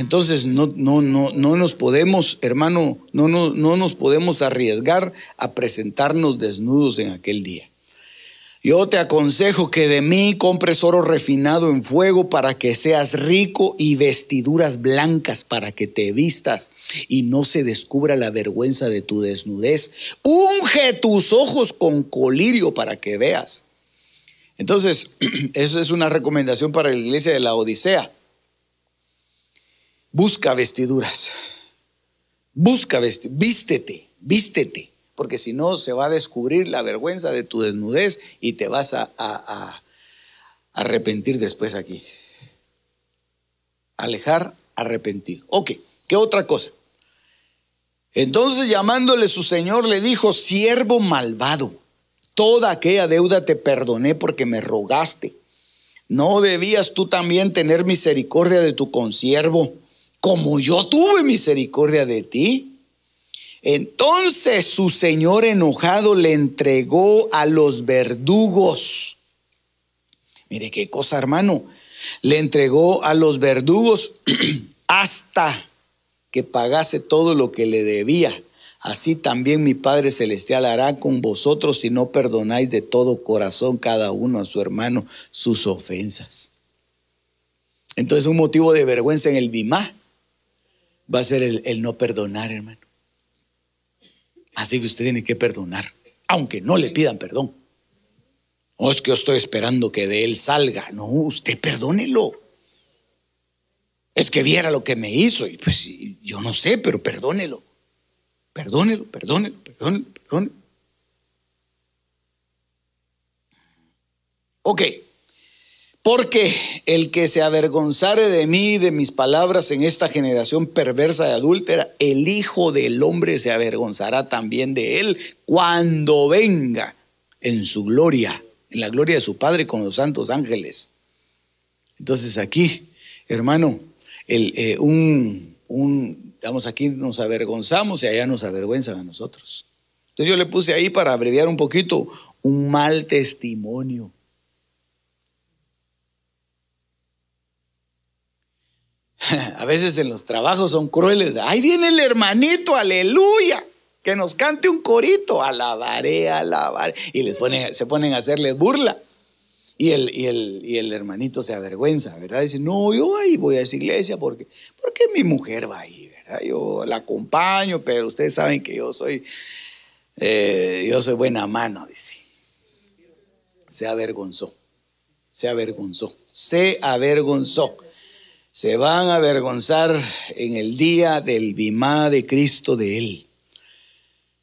Entonces no, no, no, no nos podemos, hermano, no, no, no nos podemos arriesgar a presentarnos desnudos en aquel día. Yo te aconsejo que de mí compres oro refinado en fuego para que seas rico y vestiduras blancas para que te vistas y no se descubra la vergüenza de tu desnudez. Unge tus ojos con colirio para que veas. Entonces, (clears throat) eso es una recomendación para la iglesia de la Odisea. Busca vestiduras. Busca vestiduras. Vístete, vístete. Porque si no, se va a descubrir la vergüenza de tu desnudez y te vas a, arrepentir después aquí. Alejar, arrepentido. Ok, ¿qué otra cosa? Entonces llamándole su señor le dijo, siervo malvado, toda aquella deuda te perdoné porque me rogaste. ¿No debías tú también tener misericordia de tu consiervo? Como yo tuve misericordia de ti. Entonces su señor enojado le entregó a los verdugos. Mire qué cosa, hermano. Le entregó a los verdugos (clears throat) hasta que pagase todo lo que le debía. Así también mi Padre Celestial hará con vosotros si no perdonáis de todo corazón cada uno a su hermano sus ofensas. Entonces un motivo de vergüenza en el Bimá va a ser el, no perdonar, hermano. Así que usted tiene que perdonar, aunque no le pidan perdón. O es que yo estoy esperando que de él salga. No, usted perdónelo. Es que viera lo que me hizo y pues yo no sé, pero perdónelo. Perdónelo, perdónelo, perdónelo, perdónelo. Ok. Porque el que se avergonzare de mí, de mis palabras en esta generación perversa y adúltera, el Hijo del Hombre se avergonzará también de él cuando venga en su gloria, en la gloria de su Padre con los santos ángeles. Entonces aquí, hermano, el, eh, un, un, digamos, aquí nos avergonzamos y allá nos avergüenzan a nosotros. Entonces yo le puse ahí para abreviar un poquito, un mal testimonio. (laughs) A veces en los trabajos son crueles. Ahí viene el hermanito, aleluya. Que nos cante un corito. Alabaré, alabaré. Y les ponen, se ponen a hacerle burla. Y el, y, el, y el hermanito se avergüenza, ¿verdad? Dice, no, yo ahí voy a esa iglesia porque, porque mi mujer va ahí, ¿verdad? Yo la acompaño, pero ustedes saben que yo soy, eh, yo soy buena mano, dice. Se avergonzó, se avergonzó, se avergonzó. Se van a avergonzar en el día del bimá de Cristo de Él.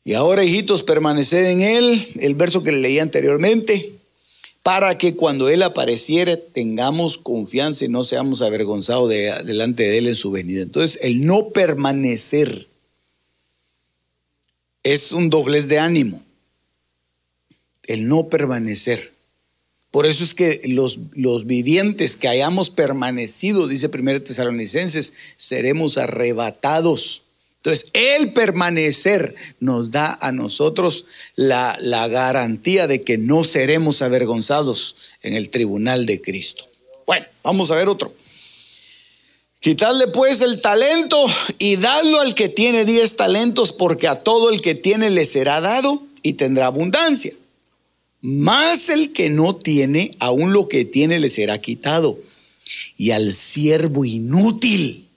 Y ahora, hijitos, permaneced en Él, el verso que le leí anteriormente, para que cuando Él apareciere tengamos confianza y no seamos avergonzados delante de Él en su venida. Entonces, el no permanecer es un doblez de ánimo. El no permanecer. Por eso es que los, los vivientes que hayamos permanecido, dice 1 Tesalonicenses, seremos arrebatados. Entonces, el permanecer nos da a nosotros la, la garantía de que no seremos avergonzados en el tribunal de Cristo. Bueno, vamos a ver otro. Quitadle pues el talento y dadlo al que tiene diez talentos, porque a todo el que tiene le será dado y tendrá abundancia. Más el que no tiene, aún lo que tiene le será quitado. Y al siervo inútil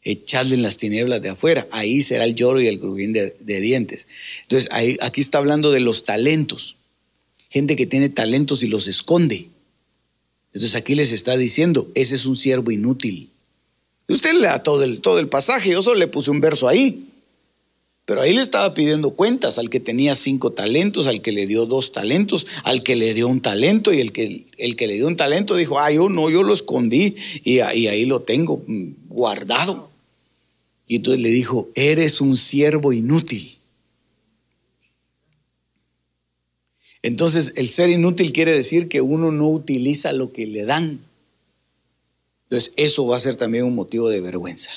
echarle en las tinieblas de afuera. Ahí será el lloro y el crujín de, dientes. Entonces, ahí, aquí está hablando de los talentos. Gente que tiene talentos y los esconde. Entonces aquí les está diciendo, ese es un siervo inútil. Usted lea todo el, todo el pasaje, yo solo le puse un verso ahí. Pero ahí le estaba pidiendo cuentas al que tenía cinco talentos, al que le dio dos talentos, al que le dio un talento y el que, el que le dio un talento dijo, ah, yo no, yo lo escondí y ahí lo tengo mm, guardado. Y entonces le dijo, eres un siervo inútil. Entonces el ser inútil quiere decir que uno no utiliza lo que le dan. Entonces eso va a ser también un motivo de vergüenza.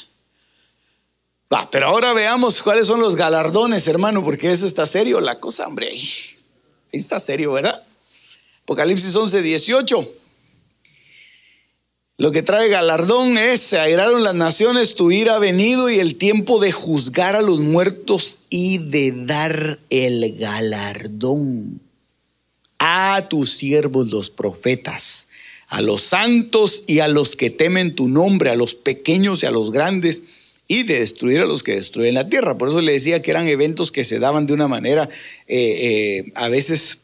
Pero ahora veamos cuáles son los galardones, hermano, porque eso está serio la cosa, hombre. Ahí está serio, ¿verdad? Apocalipsis 11, 18. Lo que trae galardón es, se airaron las naciones, tu ira ha venido y el tiempo de juzgar a los muertos y de dar el galardón a tus siervos los profetas, a los santos y a los que temen tu nombre, a los pequeños y a los grandes, y de destruir a los que destruyen la tierra. Por eso le decía que eran eventos que se daban de una manera eh, eh, a veces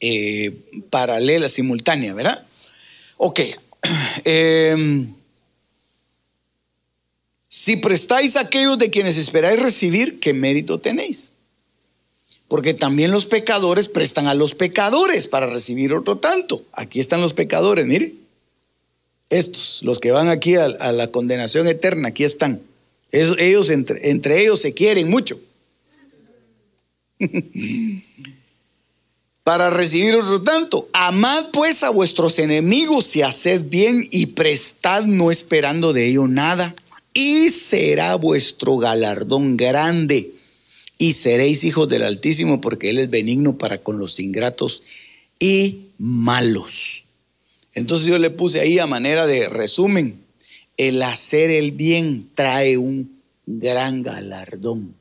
eh, paralela, simultánea, ¿verdad? Ok, (clears throat) Em, si prestáis a aquellos de quienes esperáis recibir, ¿qué mérito tenéis? Porque también los pecadores prestan a los pecadores para recibir otro tanto. Aquí están los pecadores, mire. Estos, los que van aquí a, la condenación eterna, aquí están. ellos entre, entre ellos se quieren mucho. (laughs) para recibir otro tanto. Amad pues a vuestros enemigos y haced bien y prestad no esperando de ello nada. Y será vuestro galardón grande. Y seréis hijos del Altísimo porque Él es benigno para con los ingratos y malos. Entonces yo le puse ahí a manera de resumen, el hacer el bien trae un gran galardón.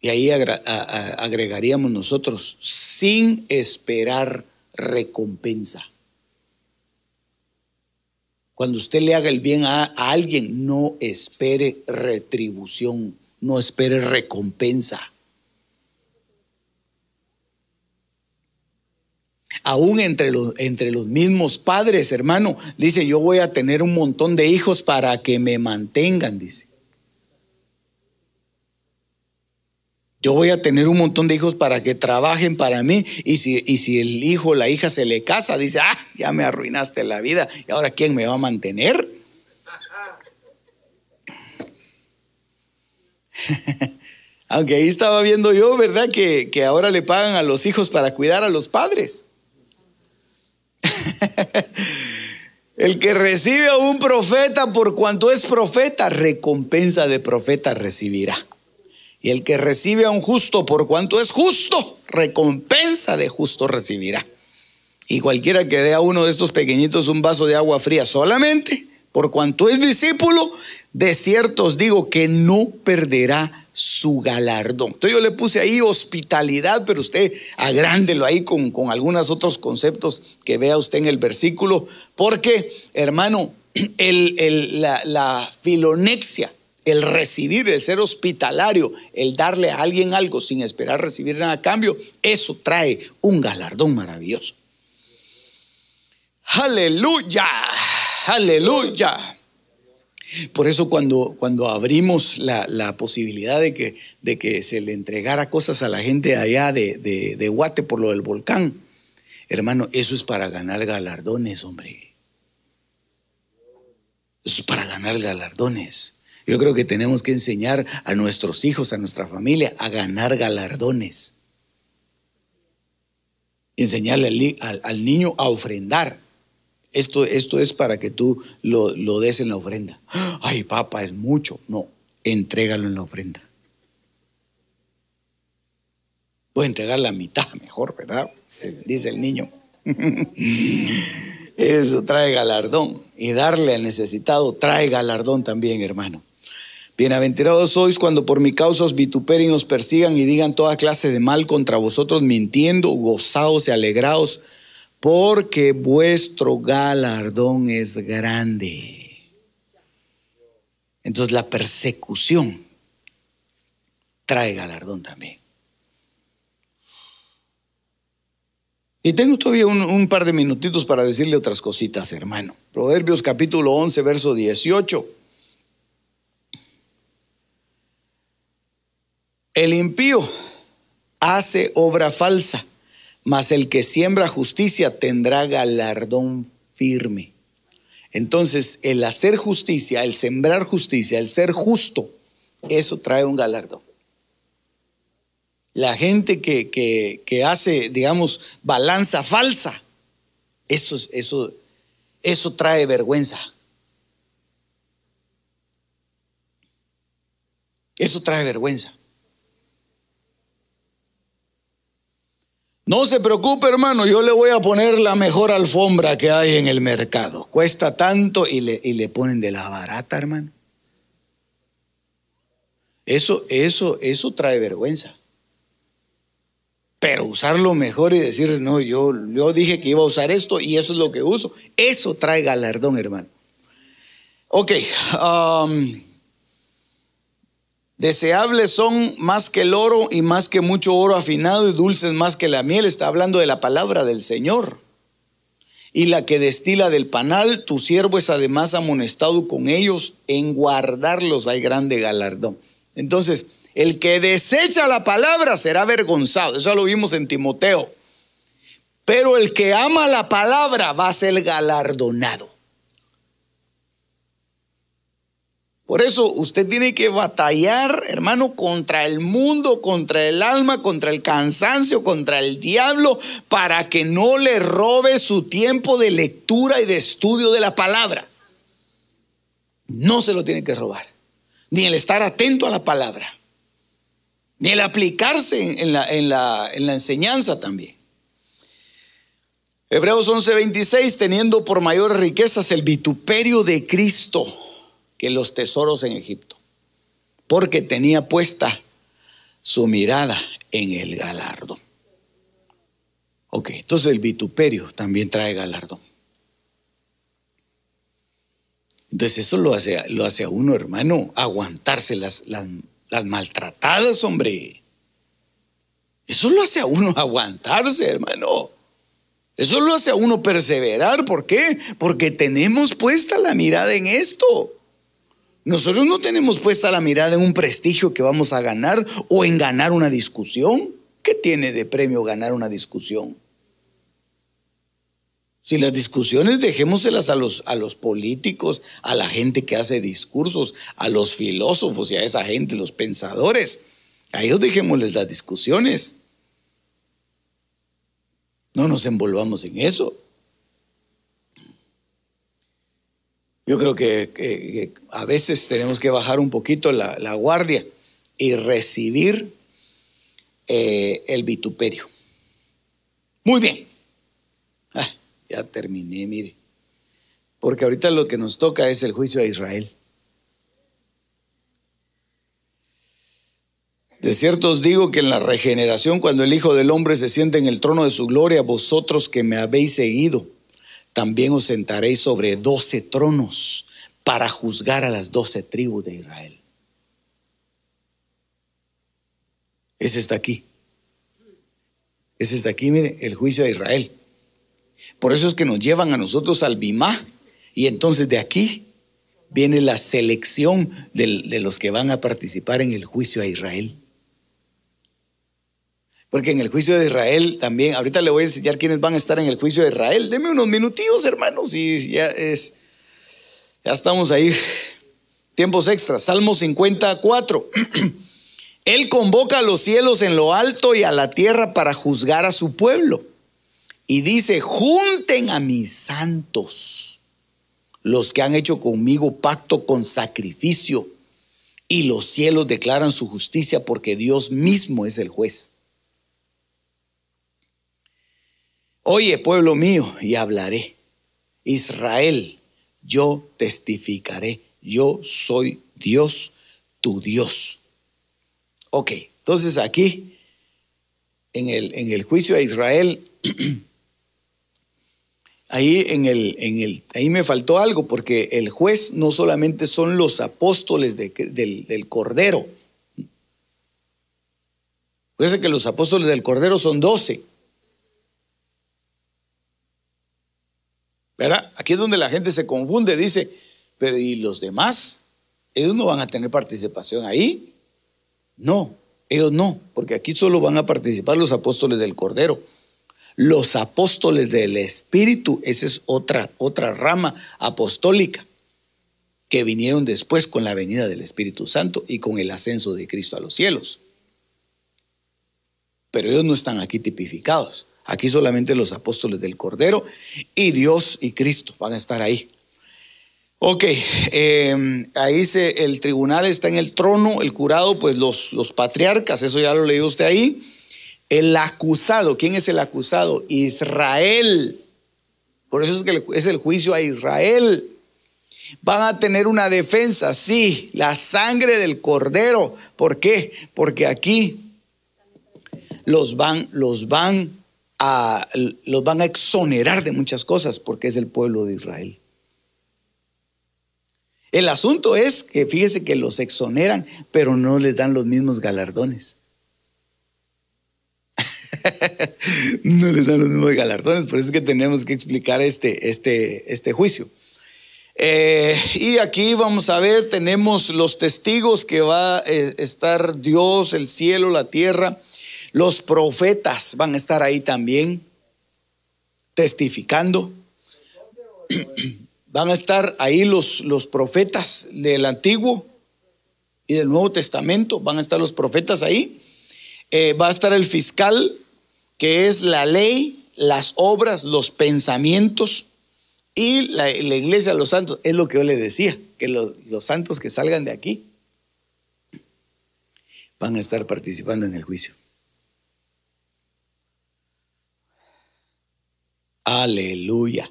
Y ahí agregaríamos nosotros, sin esperar recompensa. Cuando usted le haga el bien a, alguien, no espere retribución, no espere recompensa. Aún entre los, entre los mismos padres, hermano, dice, yo voy a tener un montón de hijos para que me mantengan, dice. Yo voy a tener un montón de hijos para que trabajen para mí. Y si, y si el hijo o la hija se le casa, dice, ah, ya me arruinaste la vida. ¿Y ahora quién me va a mantener? (laughs) Aunque ahí estaba viendo yo, ¿verdad? Que, que ahora le pagan a los hijos para cuidar a los padres. (laughs) El que recibe a un profeta por cuanto es profeta, recompensa de profeta recibirá. Y el que recibe a un justo por cuanto es justo, recompensa de justo recibirá. Y cualquiera que dé a uno de estos pequeñitos un vaso de agua fría solamente por cuanto es discípulo, de cierto os digo que no perderá su galardón. Entonces yo le puse ahí hospitalidad, pero usted agrándelo ahí con, con algunos otros conceptos que vea usted en el versículo, porque hermano, (clears throat) el, la, la filonexia, el recibir, el ser hospitalario, el darle a alguien algo sin esperar recibir nada a cambio, eso trae un galardón maravilloso. Aleluya, aleluya. Por eso cuando, cuando abrimos la, posibilidad de que, de que, se le entregara cosas a la gente allá de, de, de Guate por lo del volcán, hermano, eso es para ganar galardones, hombre. Eso es para ganar galardones. Yo creo que tenemos que enseñar a nuestros hijos, a nuestra familia, a ganar galardones. Enseñarle al niño a ofrendar. Esto, esto es para que tú lo, lo des en la ofrenda. Ay, papá, es mucho. No, entrégalo en la ofrenda. Voy a entregar la mitad (laughs) mejor, ¿verdad? Dice el niño. (laughs) Eso trae galardón. Y darle al necesitado trae galardón también, hermano. Bienaventurados sois cuando por mi causa os vituperen, os persigan y digan toda clase de mal contra vosotros, mintiendo, gozaos y alegraos porque vuestro galardón es grande. Entonces la persecución trae galardón también. Y tengo todavía un, par de minutitos para decirle otras cositas, hermano. Proverbios capítulo 11, verso 18. El impío hace obra falsa mas el que siembra justicia tendrá galardón firme. Entonces, el hacer justicia, el sembrar justicia, el ser justo, eso trae un galardón. La gente que, que, hace, digamos, balanza falsa, eso, eso, eso trae vergüenza. Eso trae vergüenza. No se preocupe, hermano, yo le voy a poner la mejor alfombra que hay en el mercado. Cuesta tanto y le, y le ponen de la barata, hermano. Eso, eso, eso trae vergüenza. Pero usarlo mejor y decir, no, yo, yo dije que iba a usar esto y eso es lo que uso, eso trae galardón, hermano. Ok, um, Deseables son más que el oro y más que mucho oro afinado y dulces más que la miel. Está hablando de la palabra del Señor. Y la que destila del panal, tu siervo es además amonestado con ellos, en guardarlos hay grande galardón. Entonces, el que desecha la palabra será avergonzado. Eso lo vimos en Timoteo. Pero el que ama la palabra va a ser galardonado. Por eso usted tiene que batallar, hermano, contra el mundo, contra el alma, contra el cansancio, contra el diablo, para que no le robe su tiempo de lectura y de estudio de la palabra. No se lo tiene que robar. Ni el estar atento a la palabra. Ni el aplicarse en la, en la, en la enseñanza también. Hebreos 11:26, teniendo por mayores riquezas el vituperio de Cristo que los tesoros en Egipto, porque tenía puesta su mirada en el galardón. Ok, entonces el vituperio también trae galardón. Entonces eso lo hace, lo hace a uno, hermano, aguantarse las, las, las maltratadas, hombre. Eso lo hace a uno aguantarse, hermano. Eso lo hace a uno perseverar. ¿Por qué? Porque tenemos puesta la mirada en esto. Nosotros no tenemos puesta la mirada en un prestigio que vamos a ganar o en ganar una discusión. ¿Qué tiene de premio ganar una discusión? Si las discusiones dejémoselas a los, a los políticos, a la gente que hace discursos, a los filósofos y a esa gente, los pensadores, a ellos dejémosles las discusiones. No nos envolvamos en eso. Yo creo que, a veces tenemos que bajar un poquito la, guardia y recibir eh, el vituperio. Muy bien. Ah, ya terminé, mire. Porque ahorita lo que nos toca es el juicio a Israel. De cierto os digo que en la regeneración, cuando el Hijo del Hombre se siente en el trono de su gloria, vosotros que me habéis seguido, también os sentaréis sobre doce tronos para juzgar a las doce tribus de Israel. Ese está aquí. Ese está aquí, mire, el juicio de Israel. Por eso es que nos llevan a nosotros al Bimá. Y entonces de aquí viene la selección de, de los que van a participar en el juicio a Israel. Porque en el juicio de Israel también, ahorita le voy a enseñar quiénes van a estar en el juicio de Israel. Deme unos minutillos, hermanos, y ya es, ya estamos ahí. Tiempos extras. Salmo 54. (clears throat) Él convoca a los cielos en lo alto y a la tierra para juzgar a su pueblo. Y dice, junten a mis santos, los que han hecho conmigo pacto con sacrificio. Y los cielos declaran su justicia porque Dios mismo es el juez. Oye, pueblo mío, y hablaré. Israel, yo testificaré. Yo soy Dios, tu Dios. Ok, entonces aquí, en el, en el juicio a Israel, (clears throat) ahí, en el, en el, ahí me faltó algo, porque el juez no solamente son los apóstoles del, del Cordero. Parece que los apóstoles del Cordero son doce. ¿Verdad? Aquí es donde la gente se confunde, dice, pero ¿y los demás? Ellos no van a tener participación ahí. No, ellos no, porque aquí solo van a participar los apóstoles del Cordero. Los apóstoles del Espíritu, esa es otra, otra rama apostólica que vinieron después con la venida del Espíritu Santo y con el ascenso de Cristo a los cielos. Pero ellos no están aquí tipificados. Aquí solamente los apóstoles del Cordero y Dios y Cristo van a estar ahí. Ok, em, ahí se, el tribunal está en el trono, el jurado, pues los, los patriarcas, eso ya lo leí usted ahí. El acusado, ¿quién es el acusado? Israel. Por eso es que es el juicio a Israel. Van a tener una defensa, sí, la sangre del cordero. ¿Por qué? Porque aquí los van, los van los van a exonerar de muchas cosas porque es el pueblo de Israel. El asunto es que fíjese que los exoneran, pero no les dan los mismos galardones. (laughs) no les dan los mismos galardones, por eso es que tenemos que explicar este, este, este juicio. Eh, y aquí vamos a ver, tenemos los testigos que va a eh, estar Dios, el cielo, la tierra, los profetas van a estar ahí también testificando. (clears throat) Van a estar ahí los, los profetas del Antiguo y del Nuevo Testamento. Van a estar los profetas ahí. Eh, va a estar el fiscal, que es la ley, las obras, los pensamientos. Y la, iglesia de los santos, es lo que yo le decía, que los, los santos que salgan de aquí van a estar participando en el juicio. Aleluya.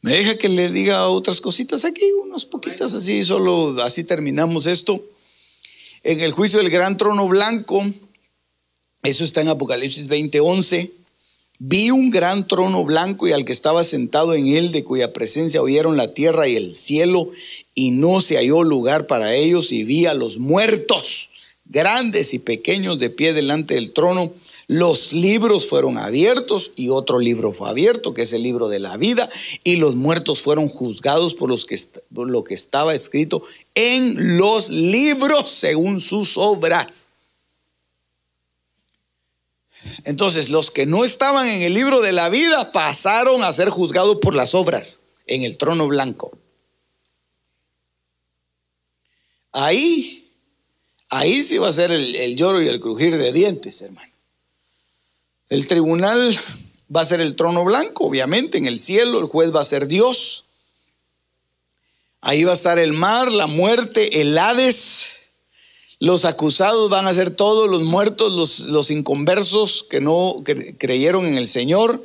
Me deja que le diga otras cositas aquí, unas poquitas así, solo así terminamos esto. En el juicio del gran trono blanco, eso está en Apocalipsis 20:11. Vi un gran trono blanco y al que estaba sentado en él, de cuya presencia oyeron la tierra y el cielo, y no se halló lugar para ellos, y vi a los muertos, grandes y pequeños, de pie delante del trono los libros fueron abiertos y otro libro fue abierto, que es el libro de la vida, y los muertos fueron juzgados por, lo que estaba escrito en los libros según sus obras. Entonces, los que no estaban en el libro de la vida pasaron a ser juzgados por las obras en el trono blanco. Ahí, ahí sí va a ser el, el lloro y el crujir de dientes, hermano. El tribunal va a ser el trono blanco, obviamente, en el cielo, el juez va a ser Dios. Ahí va a estar el mar, la muerte, el Hades. Los acusados van a ser todos los muertos, los, los inconversos que no creyeron en el Señor.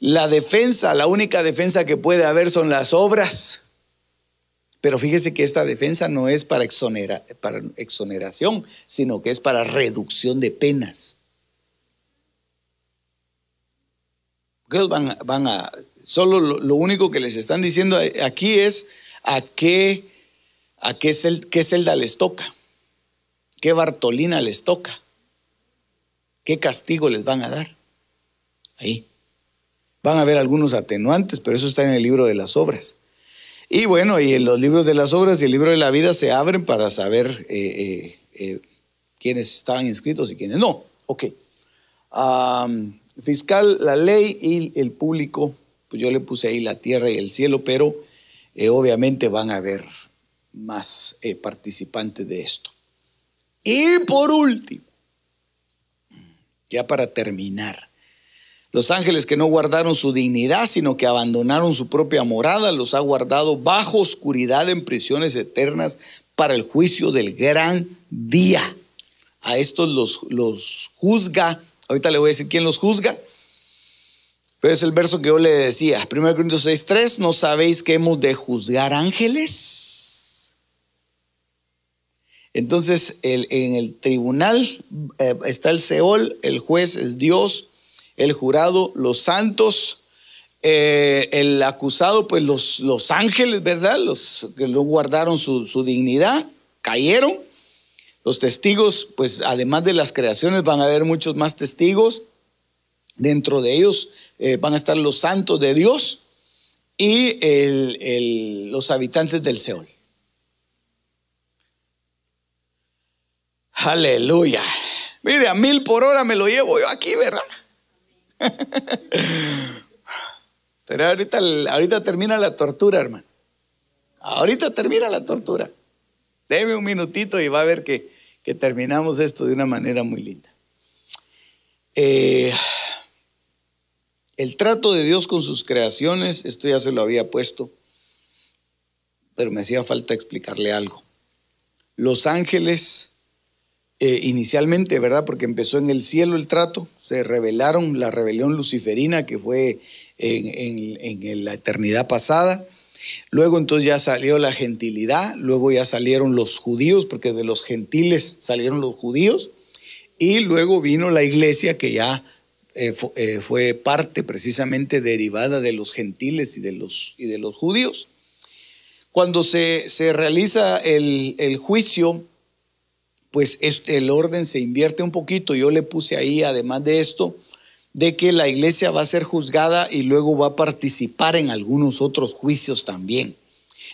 la defensa, la única defensa que puede haber son las obras. Pero fíjese que esta defensa no es para, para exoneración, sino que es para reducción de penas. Van, van a, solo lo, único que les están diciendo aquí es a qué, a qué, qué celda les toca, qué Bartolina les toca, qué castigo les van a dar. Ahí. Van a haber algunos atenuantes, pero eso está en el libro de las obras. Y bueno, y en los libros de las obras y el libro de la vida se abren para saber eh, eh, eh, quiénes estaban inscritos y quiénes no. Ok. Fiscal, la ley y el público, pues yo le puse ahí la tierra y el cielo, pero obviamente van a haber más participantes de esto. Y por último, ya para terminar, los ángeles que no guardaron su dignidad, sino que abandonaron su propia morada, los ha guardado bajo oscuridad en prisiones eternas para el juicio del gran día. A estos los, los juzga. Ahorita le voy a decir quién los juzga. Pero es el verso que yo le decía. 1 Corintios 6:3, ¿no sabéis que hemos de juzgar ángeles? Entonces, en el tribunal eh, está el Seol, el juez es Dios, el jurado, los santos, eh, el acusado, pues los, los, ángeles, ¿verdad? Los que no guardaron su, dignidad, cayeron. Los testigos, pues además de las creaciones, van a haber muchos más testigos. Dentro de ellos eh, van a estar los santos de Dios y los habitantes del Seol. Aleluya. Mire, a mil por hora me lo llevo yo aquí, ¿verdad? (laughs) Pero ahorita, ahorita termina la tortura, hermano. Ahorita termina la tortura. Deme un minutito y va a ver que, terminamos esto de una manera muy linda. Eh, el trato de Dios con sus creaciones, esto ya se lo había puesto, pero me hacía falta explicarle algo. Los ángeles eh, inicialmente, ¿verdad? Porque empezó en el cielo el trato, se rebelaron, la rebelión luciferina que fue en, la eternidad pasada. Luego entonces ya salió la gentilidad, luego ya salieron los judíos, porque de los gentiles salieron los judíos, y luego vino la iglesia que ya eh, eh, fue parte precisamente derivada de los gentiles y de los, y de los judíos. Cuando se, se realiza el, el juicio, pues el orden se invierte un poquito. Yo le puse ahí, además de esto, de que la iglesia va a ser juzgada y luego va a participar en algunos otros juicios también.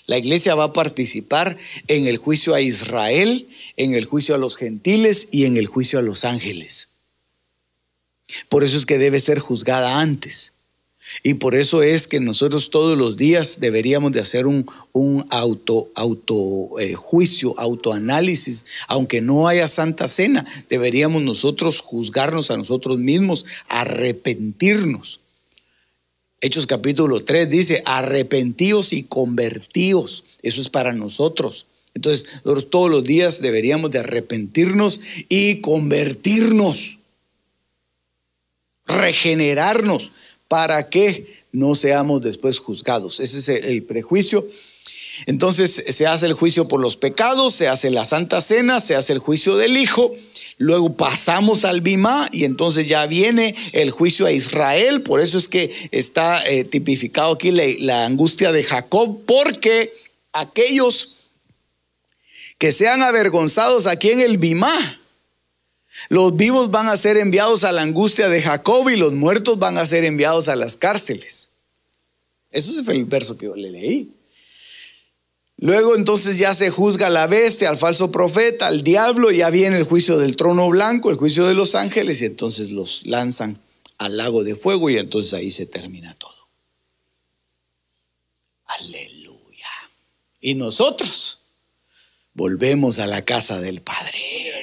La iglesia va a participar en el juicio a Israel, en el juicio a los gentiles y en el juicio a los ángeles. Por eso es que debe ser juzgada antes. Y por eso es que nosotros todos los días deberíamos de hacer un, un auto, auto eh, juicio, autoanálisis. Aunque no haya santa cena, deberíamos nosotros juzgarnos a nosotros mismos, arrepentirnos. Hechos capítulo 3 dice, arrepentíos y convertíos. Eso es para nosotros. Entonces, nosotros todos los días deberíamos de arrepentirnos y convertirnos, regenerarnos para que no seamos después juzgados. Ese es el prejuicio. Entonces se hace el juicio por los pecados, se hace la Santa Cena, se hace el juicio del Hijo, luego pasamos al Bimá y entonces ya viene el juicio a Israel, por eso es que está eh, tipificado aquí la, la angustia de Jacob, porque aquellos que sean avergonzados aquí en el Bimá, los vivos van a ser enviados a la angustia de Jacob y los muertos van a ser enviados a las cárceles. Eso fue el verso que yo le leí. Luego entonces ya se juzga a la bestia, al falso profeta, al diablo, ya viene el juicio del trono blanco, el juicio de los ángeles y entonces los lanzan al lago de fuego y entonces ahí se termina todo. Aleluya. Y nosotros volvemos a la casa del Padre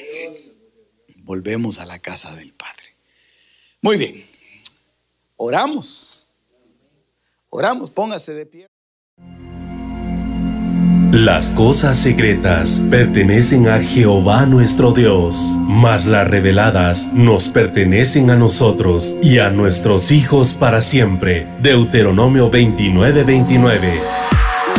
volvemos a la casa del Padre. Muy bien, oramos, oramos, póngase de pie. Las cosas secretas pertenecen a Jehová nuestro Dios, mas las reveladas nos pertenecen a nosotros y a nuestros hijos para siempre. Deuteronomio 29:29.